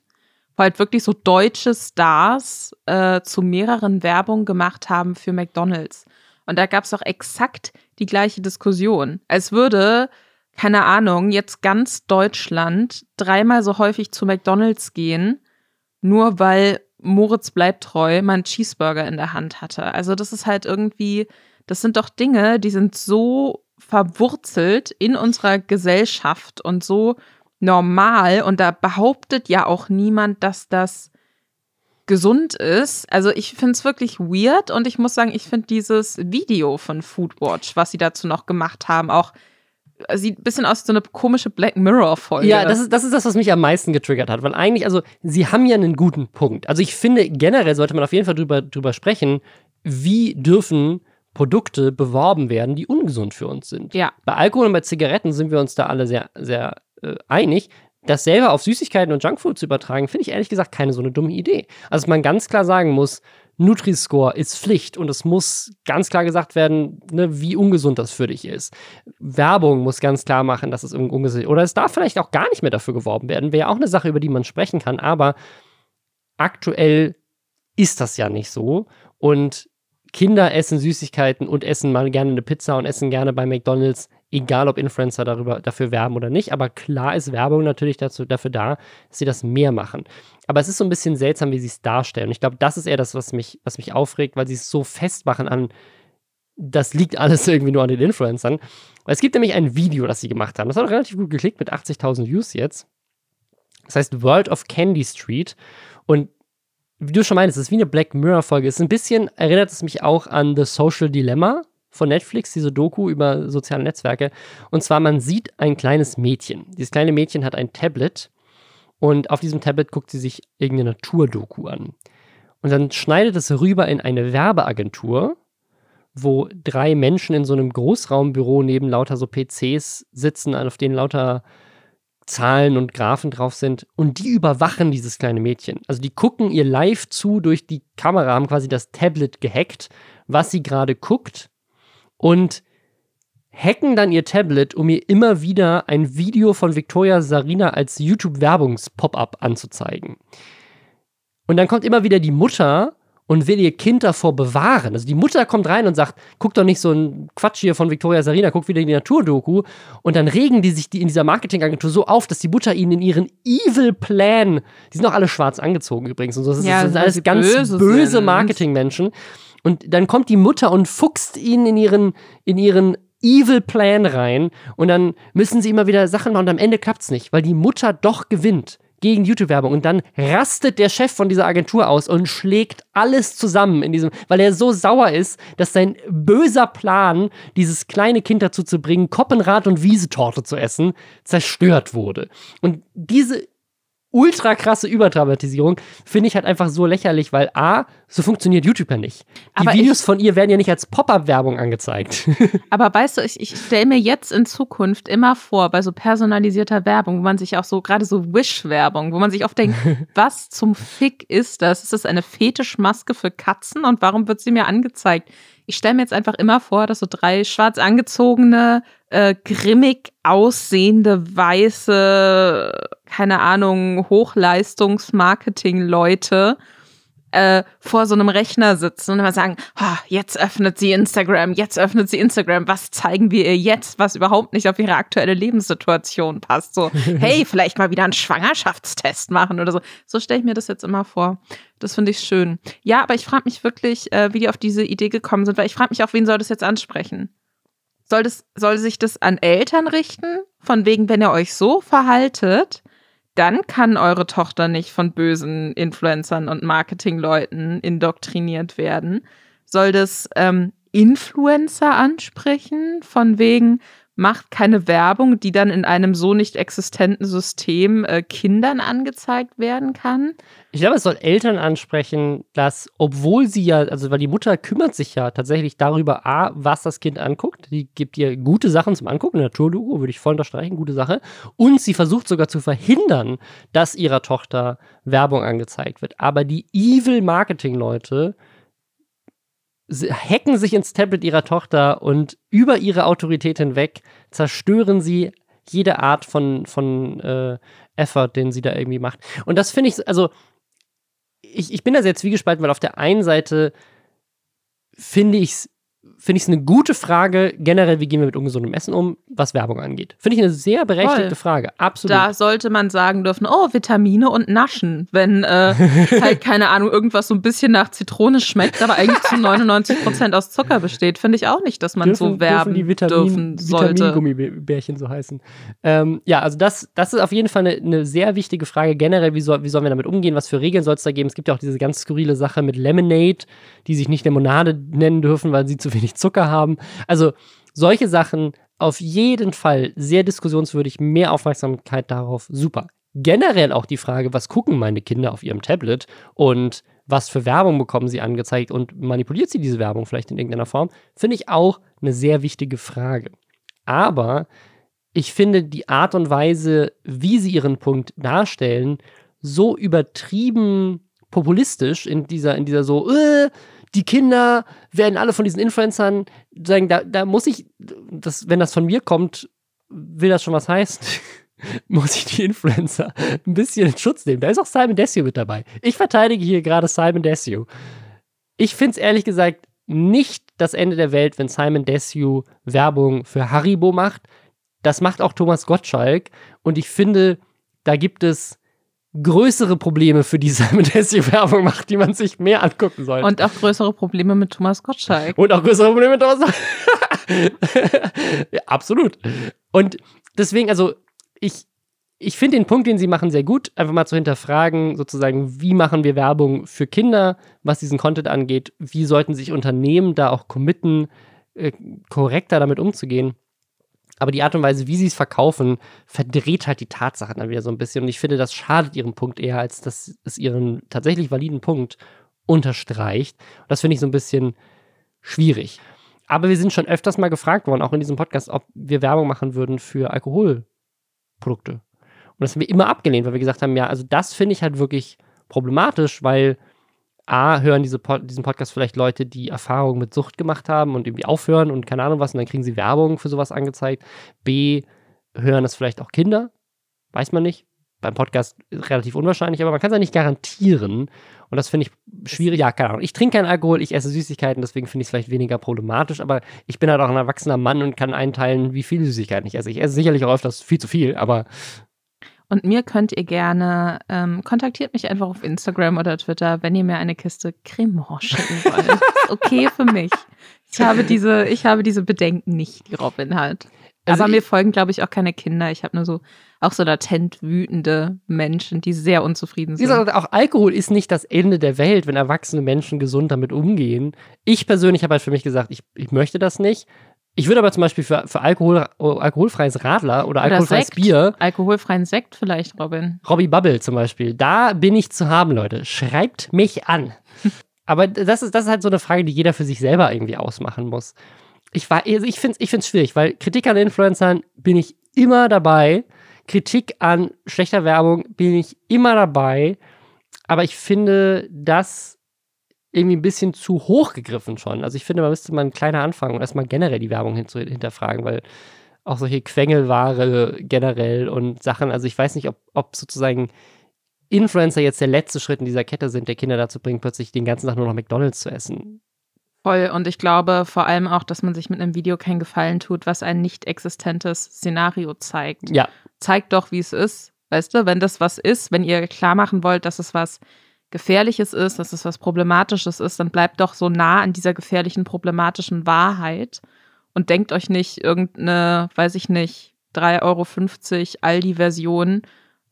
halt wirklich so deutsche Stars äh, zu mehreren Werbungen gemacht haben für McDonalds. Und da gab es auch exakt die gleiche Diskussion. Als würde, keine Ahnung, jetzt ganz Deutschland dreimal so häufig zu McDonalds gehen, nur weil Moritz bleibt treu einen Cheeseburger in der Hand hatte. Also das ist halt irgendwie, das sind doch Dinge, die sind so verwurzelt in unserer Gesellschaft und so normal und da behauptet ja auch niemand, dass das gesund ist. Also ich finde es wirklich weird und ich muss sagen, ich finde dieses Video von Foodwatch, was sie dazu noch gemacht haben, auch sieht ein bisschen aus wie so eine komische Black Mirror-Folge. Ja, das ist, das ist das, was mich am meisten getriggert hat, weil eigentlich, also sie haben ja einen guten Punkt. Also ich finde, generell sollte man auf jeden Fall drüber, drüber sprechen, wie dürfen Produkte beworben werden, die ungesund für uns sind. Ja. Bei Alkohol und bei Zigaretten sind wir uns da alle sehr, sehr äh, einig das selber auf Süßigkeiten und Junkfood zu übertragen, finde ich ehrlich gesagt keine so eine dumme Idee. Also, man ganz klar sagen muss, Nutri-Score ist Pflicht und es muss ganz klar gesagt werden, ne, wie ungesund das für dich ist. Werbung muss ganz klar machen, dass es ungesund ist. Oder es darf vielleicht auch gar nicht mehr dafür geworben werden. Wäre auch eine Sache, über die man sprechen kann. Aber aktuell ist das ja nicht so. Und Kinder essen Süßigkeiten und essen mal gerne eine Pizza und essen gerne bei McDonalds egal ob Influencer darüber, dafür werben oder nicht. Aber klar ist Werbung natürlich dazu, dafür da, dass sie das mehr machen. Aber es ist so ein bisschen seltsam, wie sie es darstellen. Ich glaube, das ist eher das, was mich, was mich aufregt, weil sie es so festmachen an, das liegt alles irgendwie nur an den Influencern. Es gibt nämlich ein Video, das sie gemacht haben. Das hat relativ gut geklickt mit 80.000 Views jetzt. Das heißt World of Candy Street. Und wie du schon meinst, es ist wie eine Black Mirror-Folge. Es ist ein bisschen, erinnert es mich auch an The Social Dilemma von Netflix, diese Doku über soziale Netzwerke. Und zwar, man sieht ein kleines Mädchen. Dieses kleine Mädchen hat ein Tablet und auf diesem Tablet guckt sie sich irgendeine Naturdoku an. Und dann schneidet es rüber in eine Werbeagentur, wo drei Menschen in so einem Großraumbüro neben lauter so PCs sitzen, auf denen lauter Zahlen und Graphen drauf sind und die überwachen dieses kleine Mädchen. Also die gucken ihr live zu durch die Kamera, haben quasi das Tablet gehackt, was sie gerade guckt und hacken dann ihr Tablet, um ihr immer wieder ein Video von Victoria Sarina als YouTube-Werbungs-Pop-up anzuzeigen. Und dann kommt immer wieder die Mutter und will ihr Kind davor bewahren. Also die Mutter kommt rein und sagt, guck doch nicht so ein Quatsch hier von Victoria Sarina, guck wieder die Naturdoku. Und dann regen die sich die in dieser Marketingagentur so auf, dass die Mutter ihnen in ihren Evil Plan, die sind auch alle schwarz angezogen übrigens und so, das, ja, ist, das sind alles ganz böse Marketingmenschen. Und dann kommt die Mutter und fuchst ihn in ihren, in ihren Evil Plan rein. Und dann müssen sie immer wieder Sachen machen und am Ende klappt es nicht, weil die Mutter doch gewinnt gegen YouTube-Werbung. Und dann rastet der Chef von dieser Agentur aus und schlägt alles zusammen in diesem, weil er so sauer ist, dass sein böser Plan, dieses kleine Kind dazu zu bringen, Koppenrad und Wiesetorte zu essen, zerstört wurde. Und diese ultra krasse Überdramatisierung finde ich halt einfach so lächerlich, weil A, so funktioniert YouTube ja nicht. Die Aber Videos ich- von ihr werden ja nicht als Pop-Up-Werbung angezeigt. Aber weißt du, ich, ich stelle mir jetzt in Zukunft immer vor, bei so personalisierter Werbung, wo man sich auch so, gerade so Wish-Werbung, wo man sich oft denkt, was zum Fick ist das? Ist das eine Fetischmaske für Katzen und warum wird sie mir angezeigt? Ich stelle mir jetzt einfach immer vor, dass so drei schwarz angezogene, äh, grimmig aussehende, weiße, keine Ahnung, Hochleistungs-Marketing-Leute äh, vor so einem Rechner sitzen und immer sagen, "Ah, jetzt öffnet sie Instagram, jetzt öffnet sie Instagram, was zeigen wir ihr jetzt, was überhaupt nicht auf ihre aktuelle Lebenssituation passt. So, hey, vielleicht mal wieder einen Schwangerschaftstest machen oder so. So stelle ich mir das jetzt immer vor. Das finde ich schön. Ja, aber ich frage mich wirklich, äh, wie die auf diese Idee gekommen sind, weil ich frage mich auch, wen soll das jetzt ansprechen? Soll, das, soll sich das an Eltern richten? Von wegen, wenn ihr euch so verhaltet, dann kann eure Tochter nicht von bösen Influencern und Marketingleuten indoktriniert werden. Soll das ähm, Influencer ansprechen? Von wegen, macht keine Werbung, die dann in einem so nicht existenten System äh, Kindern angezeigt werden kann? Ich glaube, es soll Eltern ansprechen, dass, obwohl sie ja, also weil die Mutter kümmert sich ja tatsächlich darüber, A, was das Kind anguckt. Die gibt ihr gute Sachen zum Angucken, Naturdoku, würde ich voll unterstreichen, gute Sache. Und sie versucht sogar zu verhindern, dass ihrer Tochter Werbung angezeigt wird. Aber die evil Marketing-Leute hacken sich ins Tablet ihrer Tochter und über ihre Autorität hinweg zerstören sie jede Art von, von äh, Effort, den sie da irgendwie macht. Und das finde ich, also ich, ich bin da sehr zwiegespalten, weil auf der einen Seite finde ich es finde ich es eine gute Frage, generell, wie gehen wir mit ungesundem Essen um, was Werbung angeht. Finde ich eine sehr berechtigte Voll. Frage. Absolut. Da sollte man sagen dürfen, oh, Vitamine und Naschen, wenn äh, halt, keine Ahnung, irgendwas so ein bisschen nach Zitrone schmeckt, aber eigentlich zu 99 Prozent aus Zucker besteht. Finde ich auch nicht, dass man so werben die Vitamin, dürfen sollte. Vitamingummibärchen so heißen. Ähm, ja, also das, das ist auf jeden Fall eine, eine sehr wichtige Frage. Generell, wie, soll, wie sollen wir damit umgehen? Was für Regeln soll es da geben? Es gibt ja auch diese ganz skurrile Sache mit Lemonade, die sich nicht Limonade nennen dürfen, weil sie zu wenig Zucker haben. Also solche Sachen auf jeden Fall sehr diskussionswürdig, mehr Aufmerksamkeit darauf, super. Generell auch die Frage, was gucken meine Kinder auf ihrem Tablet und was für Werbung bekommen sie angezeigt und manipuliert sie diese Werbung vielleicht in irgendeiner Form, finde ich auch eine sehr wichtige Frage. Aber ich finde die Art und Weise, wie sie ihren Punkt darstellen, so übertrieben populistisch in dieser, in dieser so, äh, die Kinder werden alle von diesen Influencern sagen, da, da muss ich, das, wenn das von mir kommt, will das schon was heißen. muss ich die Influencer ein bisschen in Schutz nehmen. Da ist auch Simon Desue mit dabei. Ich verteidige hier gerade Simon Desue. Ich finde es ehrlich gesagt nicht das Ende der Welt, wenn Simon Desue Werbung für Haribo macht. Das macht auch Thomas Gottschalk. Und ich finde, da gibt es größere Probleme, für die Simon Desue Werbung macht, die man sich mehr angucken sollte. Und auch größere Probleme mit Thomas Gottschalk. Und auch größere Probleme mit Thomas. ja, absolut. Und deswegen, also, ich, ich finde den Punkt, den sie machen, sehr gut. Einfach mal zu hinterfragen, sozusagen, wie machen wir Werbung für Kinder, was diesen Content angeht. Wie sollten sich Unternehmen da auch committen, äh, korrekter damit umzugehen. Aber die Art und Weise, wie sie es verkaufen, verdreht halt die Tatsachen dann wieder so ein bisschen. Und ich finde, das schadet ihrem Punkt eher, als dass es ihren tatsächlich validen Punkt unterstreicht. Und das finde ich so ein bisschen schwierig. Aber wir sind schon öfters mal gefragt worden, auch in diesem Podcast, ob wir Werbung machen würden für Alkoholprodukte. Und das haben wir immer abgelehnt, weil wir gesagt haben, ja, also das finde ich halt wirklich problematisch, weil A, hören diese Pod diesen Podcast vielleicht Leute, die Erfahrungen mit Sucht gemacht haben und irgendwie aufhören und keine Ahnung was, und dann kriegen sie Werbung für sowas angezeigt. B, hören das vielleicht auch Kinder, weiß man nicht. Beim Podcast relativ unwahrscheinlich, aber man kann es ja nicht garantieren. Und das finde ich schwierig. Ja, keine Ahnung. Ich trinke keinen Alkohol, ich esse Süßigkeiten, deswegen finde ich es vielleicht weniger problematisch, aber ich bin halt auch ein erwachsener Mann und kann einteilen, wie viele Süßigkeiten ich esse. Ich esse sicherlich auch öfters viel zu viel, aber Und mir könnt ihr gerne, ähm, kontaktiert mich einfach auf Instagram oder Twitter, wenn ihr mir eine Kiste Cremant schicken wollt. Ist okay für mich. Ich habe diese, ich habe diese Bedenken nicht, die Robin hat. Also Aber mir folgen, glaube ich, auch keine Kinder. Ich habe nur so, auch so latent wütende Menschen, die sehr unzufrieden sind. gesagt, auch Alkohol ist nicht das Ende der Welt, wenn erwachsene Menschen gesund damit umgehen. Ich persönlich habe halt für mich gesagt, ich, ich möchte das nicht. Ich würde aber zum Beispiel für, für Alkohol, alkoholfreies Radler oder, Oder alkoholfreies Sekt. Bier, Alkoholfreien Sekt vielleicht, Robin. Robbie Bubble zum Beispiel, da bin ich zu haben, Leute. Schreibt mich an. aber das ist, das ist halt so eine Frage, die jeder für sich selber irgendwie ausmachen muss. Ich, war- also ich finde es ich find's schwierig, weil Kritik an Influencern bin ich immer dabei. Kritik an schlechter Werbung bin ich immer dabei. Aber ich finde das irgendwie ein bisschen zu hoch gegriffen schon. Also ich finde, man müsste mal ein kleiner anfangen und erstmal generell die Werbung hinterfragen, weil auch solche Quengelware generell und Sachen, also ich weiß nicht, ob, ob sozusagen Influencer jetzt der letzte Schritt in dieser Kette sind, der Kinder dazu bringt, plötzlich den ganzen Tag nur noch McDonalds zu essen. Voll. Und ich glaube vor allem auch, dass man sich mit einem Video keinen Gefallen tut, was ein nicht existentes Szenario zeigt. Ja, Zeigt doch, wie es ist. Weißt du, wenn das was ist, wenn ihr klar machen wollt, dass es was Gefährliches ist, dass es was Problematisches ist, dann bleibt doch so nah an dieser gefährlichen, problematischen Wahrheit und denkt euch nicht irgendeine, weiß ich nicht, 3,50 Euro Aldi-Version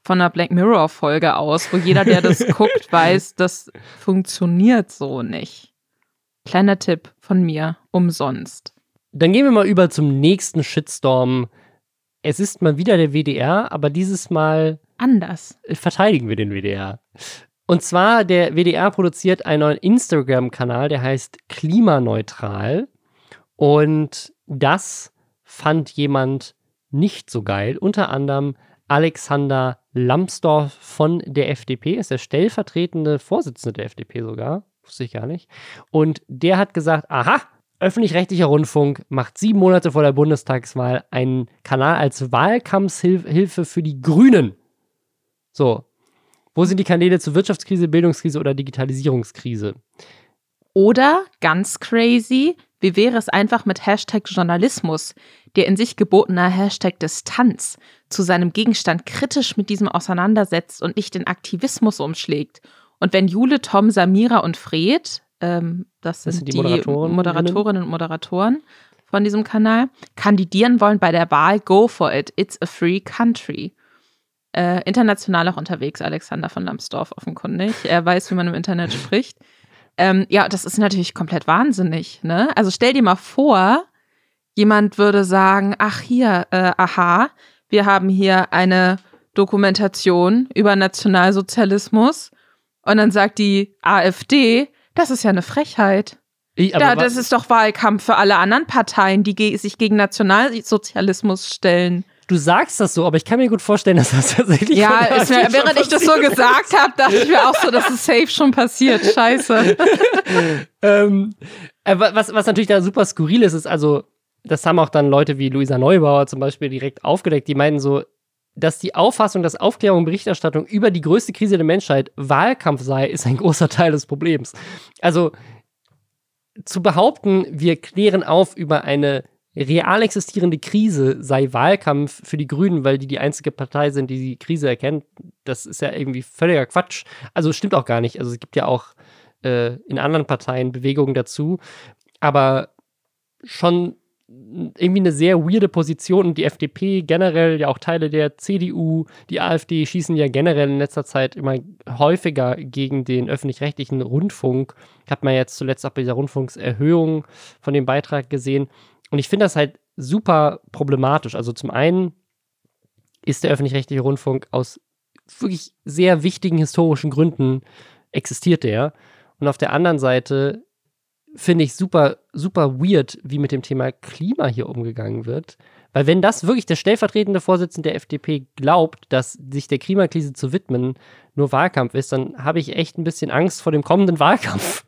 von einer Black Mirror-Folge aus, wo jeder, der das guckt, weiß, das funktioniert so nicht. Kleiner Tipp von mir, umsonst. dann gehen wir mal über zum nächsten Shitstorm. Es ist mal wieder der WDR, aber dieses Mal Anders. verteidigen wir den WDR. Und zwar, der WDR produziert einen neuen Instagram-Kanal, der heißt Klimaneutral. Und das fand jemand nicht so geil. Unter anderem Alexander Lambsdorff von der FDP, ist der stellvertretende Vorsitzende der FDP sogar. Wusste ich gar nicht. Und der hat gesagt: Aha, öffentlich-rechtlicher Rundfunk macht sieben Monate vor der Bundestagswahl einen Kanal als Wahlkampfhilfe für die Grünen. So. Wo sind die Kanäle zur Wirtschaftskrise, Bildungskrise oder Digitalisierungskrise? Oder ganz crazy, wie wäre es einfach mit Hashtag Journalismus, der in sich gebotener Hashtag Distanz zu seinem Gegenstand kritisch mit diesem auseinandersetzt und nicht den Aktivismus umschlägt. Und wenn Jule, Tom, Samira und Fred, ähm, das, Das sind, sind die die Moderatorinnen. Moderatorinnen und Moderatoren von diesem Kanal, kandidieren wollen bei der Wahl, go for it. It's a free country. Äh, international auch unterwegs, Alexander von Lambsdorff offenkundig. Er weiß, wie man im Internet spricht. Ähm, ja, das ist natürlich komplett wahnsinnig. Ne? Also stell dir mal vor, jemand würde sagen, ach hier, äh, aha, wir haben hier eine Dokumentation über Nationalsozialismus und dann sagt die AfD, das ist ja eine Frechheit. Ich, Ja, das ist doch Wahlkampf für alle anderen Parteien, die ge sich gegen Nationalsozialismus stellen. Du sagst das so, aber ich kann mir gut vorstellen, dass das tatsächlich. Ja, ist mir, schon während ich das so gesagt habe, dachte ich mir auch so, das ist safe schon passiert. Scheiße. ähm, äh, wa- was, was natürlich da super skurril ist, ist also, das haben auch dann Leute wie Luisa Neubauer zum Beispiel direkt aufgedeckt, die meinen so, dass die Auffassung, dass Aufklärung und Berichterstattung über die größte Krise der Menschheit Wahlkampf sei, ist ein großer Teil des Problems. Also zu behaupten, wir klären auf über eine real existierende Krise, sei Wahlkampf für die Grünen, weil die die einzige Partei sind, die die Krise erkennt, das ist ja irgendwie völliger Quatsch. Also stimmt auch gar nicht. Also es gibt ja auch äh, in anderen Parteien Bewegungen dazu, aber schon irgendwie eine sehr weirde Position und die FDP generell, ja auch Teile der CDU, die AfD schießen ja generell in letzter Zeit immer häufiger gegen den öffentlich-rechtlichen Rundfunk. Hat man jetzt zuletzt auch bei dieser Rundfunkserhöhung von dem Beitrag gesehen. Und ich finde das halt super problematisch. Also zum einen ist der öffentlich-rechtliche Rundfunk aus wirklich sehr wichtigen historischen Gründen existiert der. Und auf der anderen Seite finde ich super, super weird, wie mit dem Thema Klima hier umgegangen wird. Weil wenn das wirklich der stellvertretende Vorsitzende der FDP glaubt, dass sich der Klimakrise zu widmen nur Wahlkampf ist, dann habe ich echt ein bisschen Angst vor dem kommenden Wahlkampf.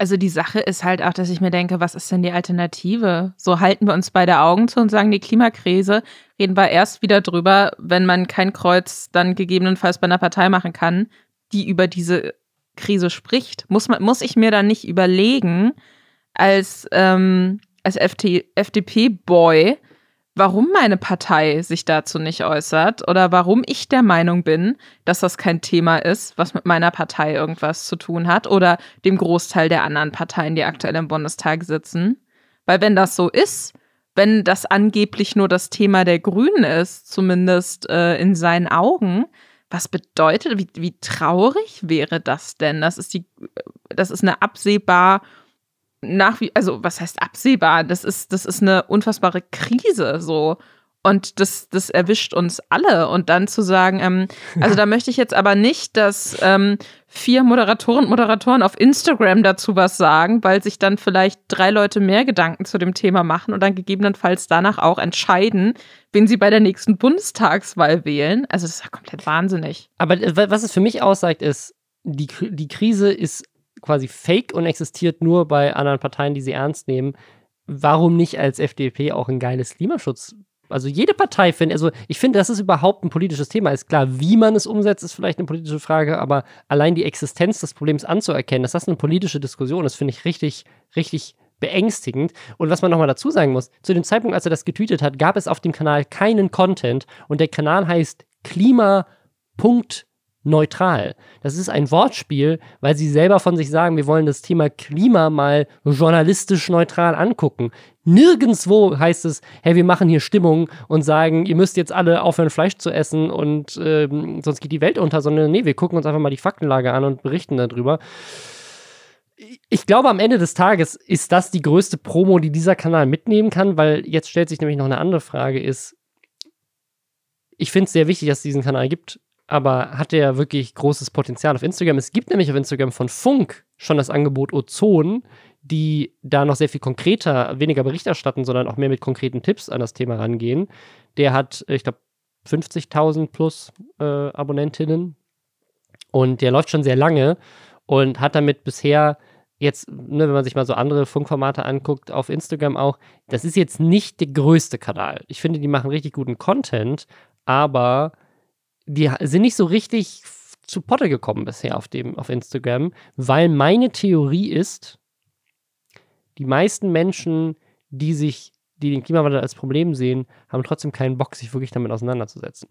Also die Sache ist halt auch, dass ich mir denke, was ist denn die Alternative? So halten wir uns beide Augen zu und sagen, die Klimakrise reden wir erst wieder drüber, wenn man kein Kreuz dann gegebenenfalls bei einer Partei machen kann, die über diese Krise spricht. Muss, man, muss ich mir dann nicht überlegen, als, ähm, als FDP-Boy, warum meine Partei sich dazu nicht äußert oder warum ich der Meinung bin, dass das kein Thema ist, was mit meiner Partei irgendwas zu tun hat oder dem Großteil der anderen Parteien, die aktuell im Bundestag sitzen. Weil wenn das so ist, wenn das angeblich nur das Thema der Grünen ist, zumindest äh, in seinen Augen, was bedeutet, wie, wie traurig wäre das denn? Das ist die, das ist eine absehbar nach wie, also was heißt absehbar? Das ist, das ist eine unfassbare Krise so. Und das, das erwischt uns alle. Und dann zu sagen, ähm, also da möchte ich jetzt aber nicht, dass ähm, vier Moderatoren und Moderatoren auf Instagram dazu was sagen, weil sich dann vielleicht drei Leute mehr Gedanken zu dem Thema machen und dann gegebenenfalls danach auch entscheiden, wen sie bei der nächsten Bundestagswahl wählen. Also das ist ja komplett wahnsinnig. Aber äh, was es für mich aussagt, ist, die, die Krise ist quasi fake und existiert nur bei anderen Parteien, die sie ernst nehmen. Warum nicht als FDP auch ein geiles Klimaschutz also jede Partei findet, also ich finde, das ist überhaupt ein politisches Thema. Ist klar, wie man es umsetzt, ist vielleicht eine politische Frage, aber allein die Existenz des Problems anzuerkennen, dass das eine politische Diskussion ist, finde ich richtig, richtig beängstigend. Und was man nochmal dazu sagen muss, zu dem Zeitpunkt, als er das getweetet hat, gab es auf dem Kanal keinen Content und der Kanal heißt Klima neutral. Das ist ein Wortspiel, weil sie selber von sich sagen, wir wollen das Thema Klima mal journalistisch neutral angucken. Nirgendwo heißt es, hey, wir machen hier Stimmung und sagen, ihr müsst jetzt alle aufhören, Fleisch zu essen und ähm, sonst geht die Welt unter, sondern nee, wir gucken uns einfach mal die Faktenlage an und berichten darüber. Ich glaube, am Ende des Tages ist das die größte Promo, die dieser Kanal mitnehmen kann, weil jetzt stellt sich nämlich noch eine andere Frage, ist, ich finde es sehr wichtig, dass es diesen Kanal gibt aber hat der wirklich großes Potenzial auf Instagram. Es gibt nämlich auf Instagram von Funk schon das Angebot Ozon, die da noch sehr viel konkreter, weniger Bericht erstatten, sondern auch mehr mit konkreten Tipps an das Thema rangehen. Der hat, ich glaube, 50.000 plus äh, Abonnentinnen und der läuft schon sehr lange und hat damit bisher jetzt, ne, wenn man sich mal so andere Funkformate anguckt, auf Instagram auch, das ist jetzt nicht der größte Kanal. Ich finde, die machen richtig guten Content, aber die sind nicht so richtig zu Potte gekommen bisher auf dem auf Instagram, weil meine Theorie ist, die meisten Menschen, die sich die den Klimawandel als Problem sehen, haben trotzdem keinen Bock, sich wirklich damit auseinanderzusetzen.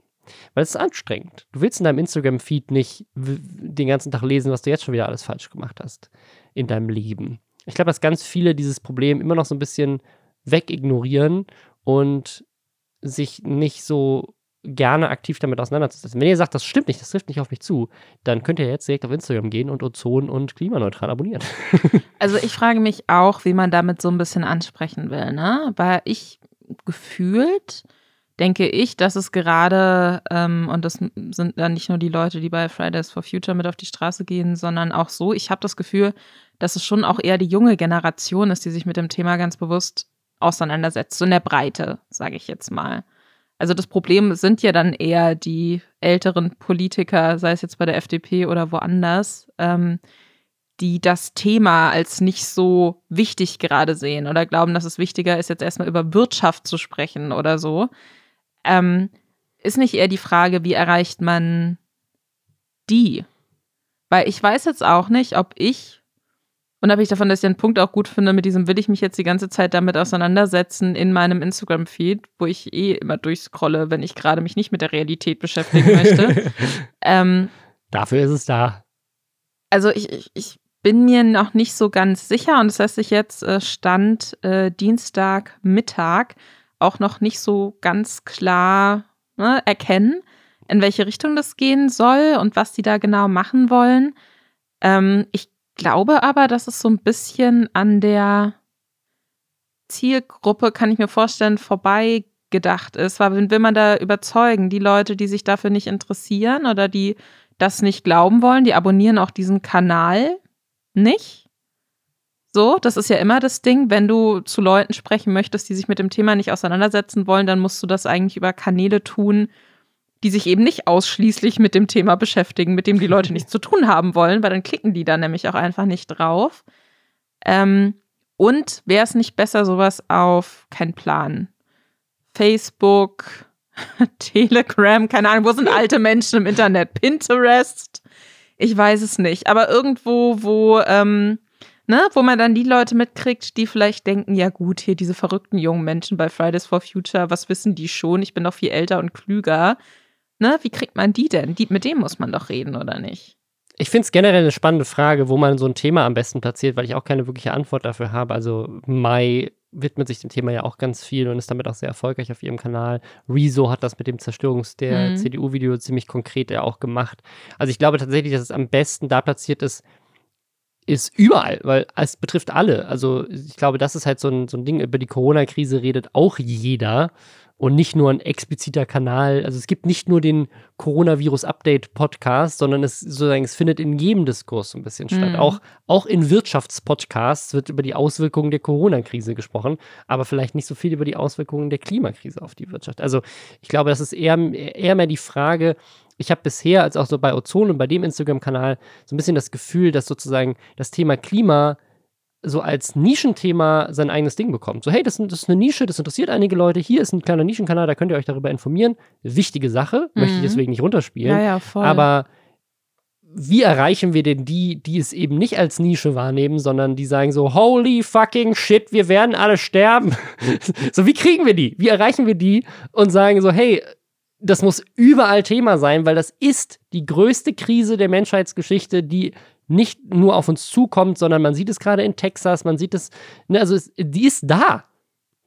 Weil es ist anstrengend. Du willst in deinem Instagram-Feed nicht den ganzen Tag lesen, was du jetzt schon wieder alles falsch gemacht hast in deinem Leben. Ich glaube, dass ganz viele dieses Problem immer noch so ein bisschen wegignorieren und sich nicht so gerne aktiv damit auseinanderzusetzen. Wenn ihr sagt, das stimmt nicht, das trifft nicht auf mich zu, dann könnt ihr jetzt direkt auf Instagram gehen und Ozon und klimaneutral abonnieren. also ich frage mich auch, wie man damit so ein bisschen ansprechen will, ne? Weil ich gefühlt denke ich, dass es gerade, ähm, und das sind dann nicht nur die Leute, die bei Fridays for Future mit auf die Straße gehen, sondern auch so, ich habe das Gefühl, dass es schon auch eher die junge Generation ist, die sich mit dem Thema ganz bewusst auseinandersetzt, so in der Breite, sage ich jetzt mal. Also das Problem sind ja dann eher die älteren Politiker, sei es jetzt bei der FDP oder woanders, ähm, die das Thema als nicht so wichtig gerade sehen oder glauben, dass es wichtiger ist, jetzt erstmal über Wirtschaft zu sprechen oder so. Ähm, ist nicht eher die Frage, wie erreicht man die? Weil ich weiß jetzt auch nicht, ob ich Unabhängig davon, dass ich den Punkt auch gut finde, mit diesem will ich mich jetzt die ganze Zeit damit auseinandersetzen in meinem Instagram-Feed, wo ich eh immer durchscrolle, wenn ich gerade mich nicht mit der Realität beschäftigen möchte. ähm, Dafür ist es da. Also ich, ich, ich, bin mir noch nicht so ganz sicher und das heißt, ich jetzt äh, stand äh, Dienstagmittag auch noch nicht so ganz klar ne, erkennen, in welche Richtung das gehen soll und was die da genau machen wollen. Ähm, ich glaube aber, dass es so ein bisschen an der Zielgruppe, kann ich mir vorstellen, vorbei gedacht ist. Weil will man da überzeugen, die Leute, die sich dafür nicht interessieren oder die das nicht glauben wollen, die abonnieren auch diesen Kanal nicht. So, das ist ja immer das Ding, wenn du zu Leuten sprechen möchtest, die sich mit dem Thema nicht auseinandersetzen wollen, dann musst du das eigentlich über Kanäle tun, die sich eben nicht ausschließlich mit dem Thema beschäftigen, mit dem die Leute nichts zu tun haben wollen, weil dann klicken die da nämlich auch einfach nicht drauf. Ähm, und wäre es nicht besser, sowas auf kein Plan? Facebook, Telegram, keine Ahnung, wo sind alte Menschen im Internet? Pinterest? Ich weiß es nicht. Aber irgendwo, wo, ähm, ne, wo man dann die Leute mitkriegt, die vielleicht denken, ja gut, hier diese verrückten jungen Menschen bei Fridays for Future, was wissen die schon? Ich bin doch viel älter und klüger. Ne? Wie kriegt man die denn? Die, mit dem muss man doch reden, oder nicht? Ich finde es generell eine spannende Frage, wo man so ein Thema am besten platziert, weil ich auch keine wirkliche Antwort dafür habe. Also Mai widmet sich dem Thema ja auch ganz viel und ist damit auch sehr erfolgreich auf ihrem Kanal. Rezo hat das mit dem Zerstörungs der mhm. CDU-Video ziemlich konkret ja auch gemacht. Also ich glaube tatsächlich, dass es am besten da platziert ist, ist überall, weil es betrifft alle. Also ich glaube, das ist halt so ein, so ein Ding, über die Corona-Krise redet auch jeder und nicht nur ein expliziter Kanal. Also es gibt nicht nur den Coronavirus-Update-Podcast, sondern es sozusagen, es findet in jedem Diskurs so ein bisschen statt. Mhm. Auch, auch in Wirtschaftspodcasts wird über die Auswirkungen der Corona-Krise gesprochen, aber vielleicht nicht so viel über die Auswirkungen der Klimakrise auf die Wirtschaft. Also ich glaube, das ist eher, eher mehr die Frage, ich habe bisher, als auch so bei Ozon und bei dem Instagram-Kanal, so ein bisschen das Gefühl, dass sozusagen das Thema Klima so als Nischenthema sein eigenes Ding bekommt. So, hey, das, das, ist eine Nische, das interessiert einige Leute. Hier ist ein kleiner Nischenkanal, da könnt ihr euch darüber informieren. Wichtige Sache, mhm. möchte ich deswegen nicht runterspielen. Ja, ja, voll. Aber wie erreichen wir denn die, die es eben nicht als Nische wahrnehmen, sondern die sagen so, holy fucking shit, wir werden alle sterben. so, wie kriegen wir die? Wie erreichen wir die und sagen so, hey, das muss überall Thema sein, weil das ist die größte Krise der Menschheitsgeschichte, die nicht nur auf uns zukommt, sondern man sieht es gerade in Texas, man sieht es, ne, also es, die ist da.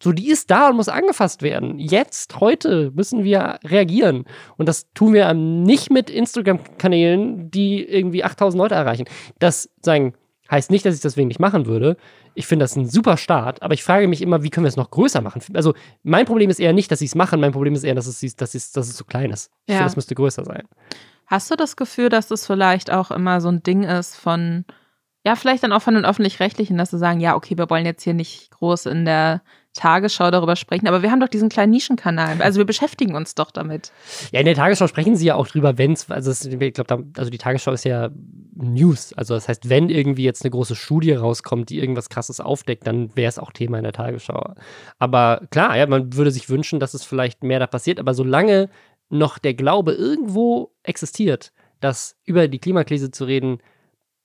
So, die ist da und muss angefasst werden. Jetzt, heute müssen wir reagieren. Und das tun wir nicht mit Instagram-Kanälen, die irgendwie 8000 Leute erreichen. Das sagen, heißt nicht, dass ich das deswegen nicht machen würde. Ich finde das ein super Start, aber ich frage mich immer, wie können wir es noch größer machen? Also, mein Problem ist eher nicht, dass sie es machen, mein Problem ist eher, dass es, dass es, dass es so klein ist. Ich Ja. finde, das müsste größer sein. Hast du das Gefühl, dass das vielleicht auch immer so ein Ding ist von, ja, vielleicht dann auch von den Öffentlich-Rechtlichen, dass sie sagen, ja, okay, wir wollen jetzt hier nicht groß in der Tagesschau darüber sprechen, aber wir haben doch diesen kleinen Nischenkanal. Also wir beschäftigen uns doch damit. Ja, in der Tagesschau sprechen sie ja auch drüber, wenn es, also es- ich glaube, also die Tagesschau ist ja News. Also das heißt, wenn irgendwie jetzt eine große Studie rauskommt, die irgendwas krasses aufdeckt, dann wäre es auch Thema in der Tagesschau. Aber klar, ja, man würde sich wünschen, dass es vielleicht mehr da passiert, aber solange noch der Glaube irgendwo existiert, dass über die Klimakrise zu reden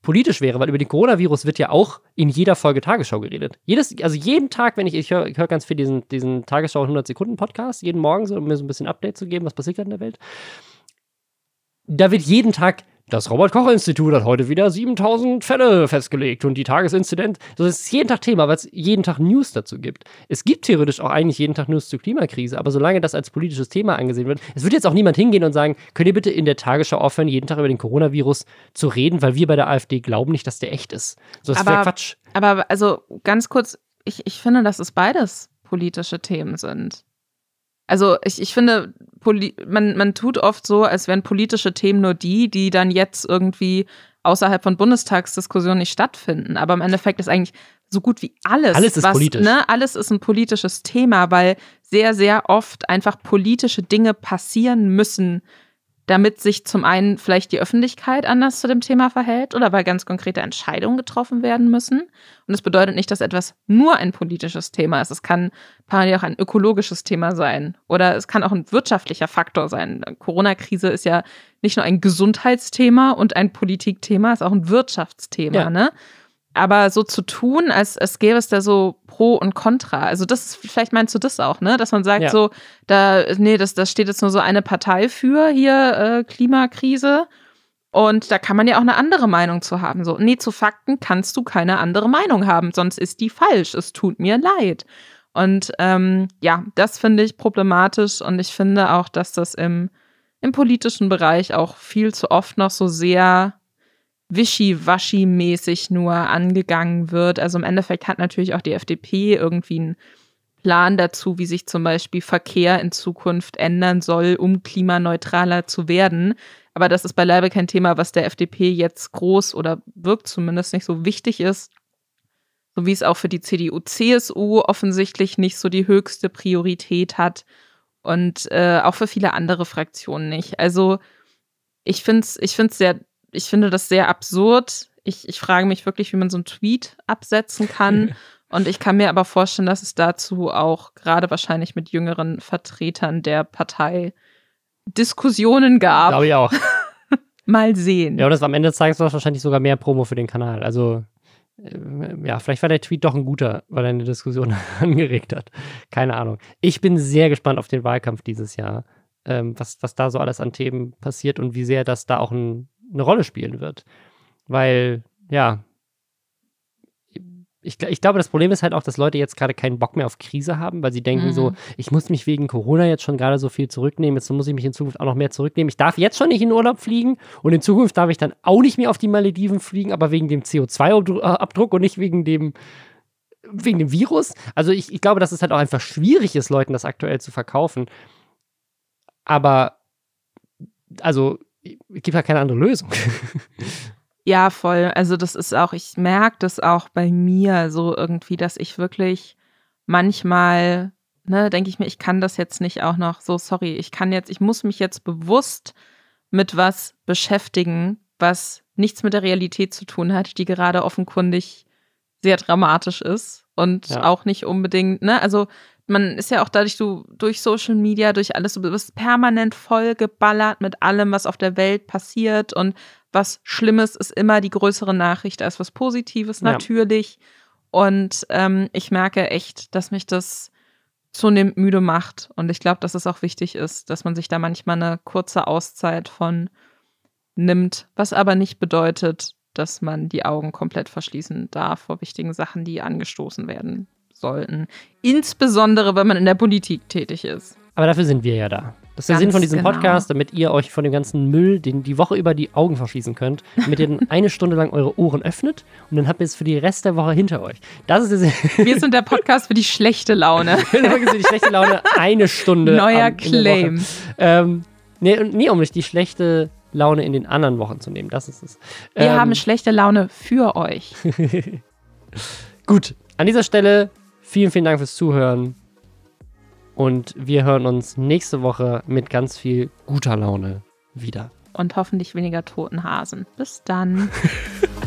politisch wäre, weil über den Coronavirus wird ja auch in jeder Folge Tagesschau geredet. Jedes, also jeden Tag, wenn ich, ich höre hör ganz viel diesen, diesen Tagesschau 100 Sekunden Podcast, jeden Morgen, so, um mir so ein bisschen Update zu geben, was passiert gerade in der Welt. Da wird jeden Tag das Robert-Koch-Institut hat heute wieder 7000 Fälle festgelegt und die Tagesinzidenz. Das ist jeden Tag Thema, weil es jeden Tag News dazu gibt. Es gibt theoretisch auch eigentlich jeden Tag News zur Klimakrise, aber solange das als politisches Thema angesehen wird, es wird jetzt auch niemand hingehen und sagen, könnt ihr bitte in der Tagesschau aufhören, jeden Tag über den Coronavirus zu reden, weil wir bei der AfD glauben nicht, dass der echt ist. So, das wäre Aber- Quatsch. Aber also ganz kurz, ich, ich finde, dass es beides politische Themen sind. Also ich, ich finde, poli man, man tut oft so, als wären politische Themen nur die, die dann jetzt irgendwie außerhalb von Bundestagsdiskussionen nicht stattfinden. Aber im Endeffekt ist eigentlich so gut wie alles, Alles ist was, politisch. Ne, alles ist ein politisches Thema, weil sehr, sehr oft einfach politische Dinge passieren müssen, damit sich zum einen vielleicht die Öffentlichkeit anders zu dem Thema verhält oder weil ganz konkrete Entscheidungen getroffen werden müssen. Und das bedeutet nicht, dass etwas nur ein politisches Thema ist. Es kann parallel auch ein ökologisches Thema sein oder es kann auch ein wirtschaftlicher Faktor sein. Corona-Krise ist ja nicht nur ein Gesundheitsthema und ein Politikthema, ist auch ein Wirtschaftsthema. Ja. Ne? Aber so zu tun, als, als gäbe es da so Pro und Contra. Also das vielleicht meinst du das auch, ne? Dass man sagt Ja. so, da, nee, das, das steht jetzt nur so eine Partei für hier äh, Klimakrise. Und da kann man ja auch eine andere Meinung zu haben. So, nee, zu Fakten kannst du keine andere Meinung haben, sonst ist die falsch. Es tut mir leid. Und ähm, ja, das finde ich problematisch und ich finde auch, dass das im, im politischen Bereich auch viel zu oft noch so sehr wischiwaschi-mäßig nur angegangen wird. Also im Endeffekt hat natürlich auch die FDP irgendwie einen Plan dazu, wie sich zum Beispiel Verkehr in Zukunft ändern soll, um klimaneutraler zu werden. Aber das ist beileibe kein Thema, was der FDP jetzt groß oder wirkt zumindest nicht so wichtig ist. So wie es auch für die CDU, CSU offensichtlich nicht so die höchste Priorität hat und äh, auch für viele andere Fraktionen nicht. Also ich finde es ich find's sehr, ich finde das sehr absurd. Ich, ich frage mich wirklich, wie man so einen Tweet absetzen kann. Und ich kann mir aber vorstellen, dass es dazu auch gerade wahrscheinlich mit jüngeren Vertretern der Partei Diskussionen gab. Glaube ich auch. Mal sehen. Ja, und das am Ende war es wahrscheinlich sogar mehr Promo für den Kanal. Also, äh, ja, vielleicht war der Tweet doch ein guter, weil er eine Diskussion angeregt hat. Keine Ahnung. Ich bin sehr gespannt auf den Wahlkampf dieses Jahr, ähm, was, was da so alles an Themen passiert und wie sehr das da auch ein, eine Rolle spielen wird. Weil, ja, ich, ich, glaube, das Problem ist halt auch, dass Leute jetzt gerade keinen Bock mehr auf Krise haben, weil sie denken Mhm. so, ich muss mich wegen Corona jetzt schon gerade so viel zurücknehmen, jetzt muss ich mich in Zukunft auch noch mehr zurücknehmen. Ich darf jetzt schon nicht in Urlaub fliegen und in Zukunft darf ich dann auch nicht mehr auf die Malediven fliegen, aber wegen dem CO2-Abdruck und nicht wegen dem wegen dem Virus. Also ich, ich glaube, dass es halt auch einfach schwierig ist, Leuten das aktuell zu verkaufen. Aber also gibt ja keine andere Lösung. Ja, voll. Also das ist auch, ich merke das auch bei mir so irgendwie, dass ich wirklich manchmal, ne, denke ich mir, ich kann das jetzt nicht auch noch so, sorry, ich kann jetzt, ich muss mich jetzt bewusst mit was beschäftigen, was nichts mit der Realität zu tun hat, die gerade offenkundig sehr dramatisch ist und Ja. auch nicht unbedingt, ne, also man ist ja auch dadurch, du durch Social Media, durch alles, du bist permanent voll geballert mit allem, was auf der Welt passiert und was Schlimmes ist immer die größere Nachricht als was Positives, Ja. natürlich. Und ähm, ich merke echt, dass mich das zunehmend müde macht. Und ich glaube, dass es auch wichtig ist, dass man sich da manchmal eine kurze Auszeit von nimmt, was aber nicht bedeutet, dass man die Augen komplett verschließen darf vor wichtigen Sachen, die angestoßen werden sollten. Insbesondere, wenn man in der Politik tätig ist. Aber dafür sind wir ja da. Das ist der Ganz Sinn von diesem genau. Podcast, damit ihr euch von dem ganzen Müll, den die Woche über die Augen verschließen könnt, damit ihr dann eine Stunde lang eure Ohren öffnet und dann habt ihr es für die Rest der Woche hinter euch. Das ist der Sinn. Wir sind der Podcast für die schlechte Laune. So die schlechte Laune eine Stunde. Neuer am-. Claim. Ähm, nee, nee, um nicht die schlechte Laune in den anderen Wochen zu nehmen. Das ist es. Wir Ähm, haben schlechte Laune für euch. Gut, an dieser Stelle vielen, vielen Dank fürs Zuhören. Und wir hören uns nächste Woche mit ganz viel guter Laune wieder. Und hoffentlich weniger toten Hasen. Bis dann.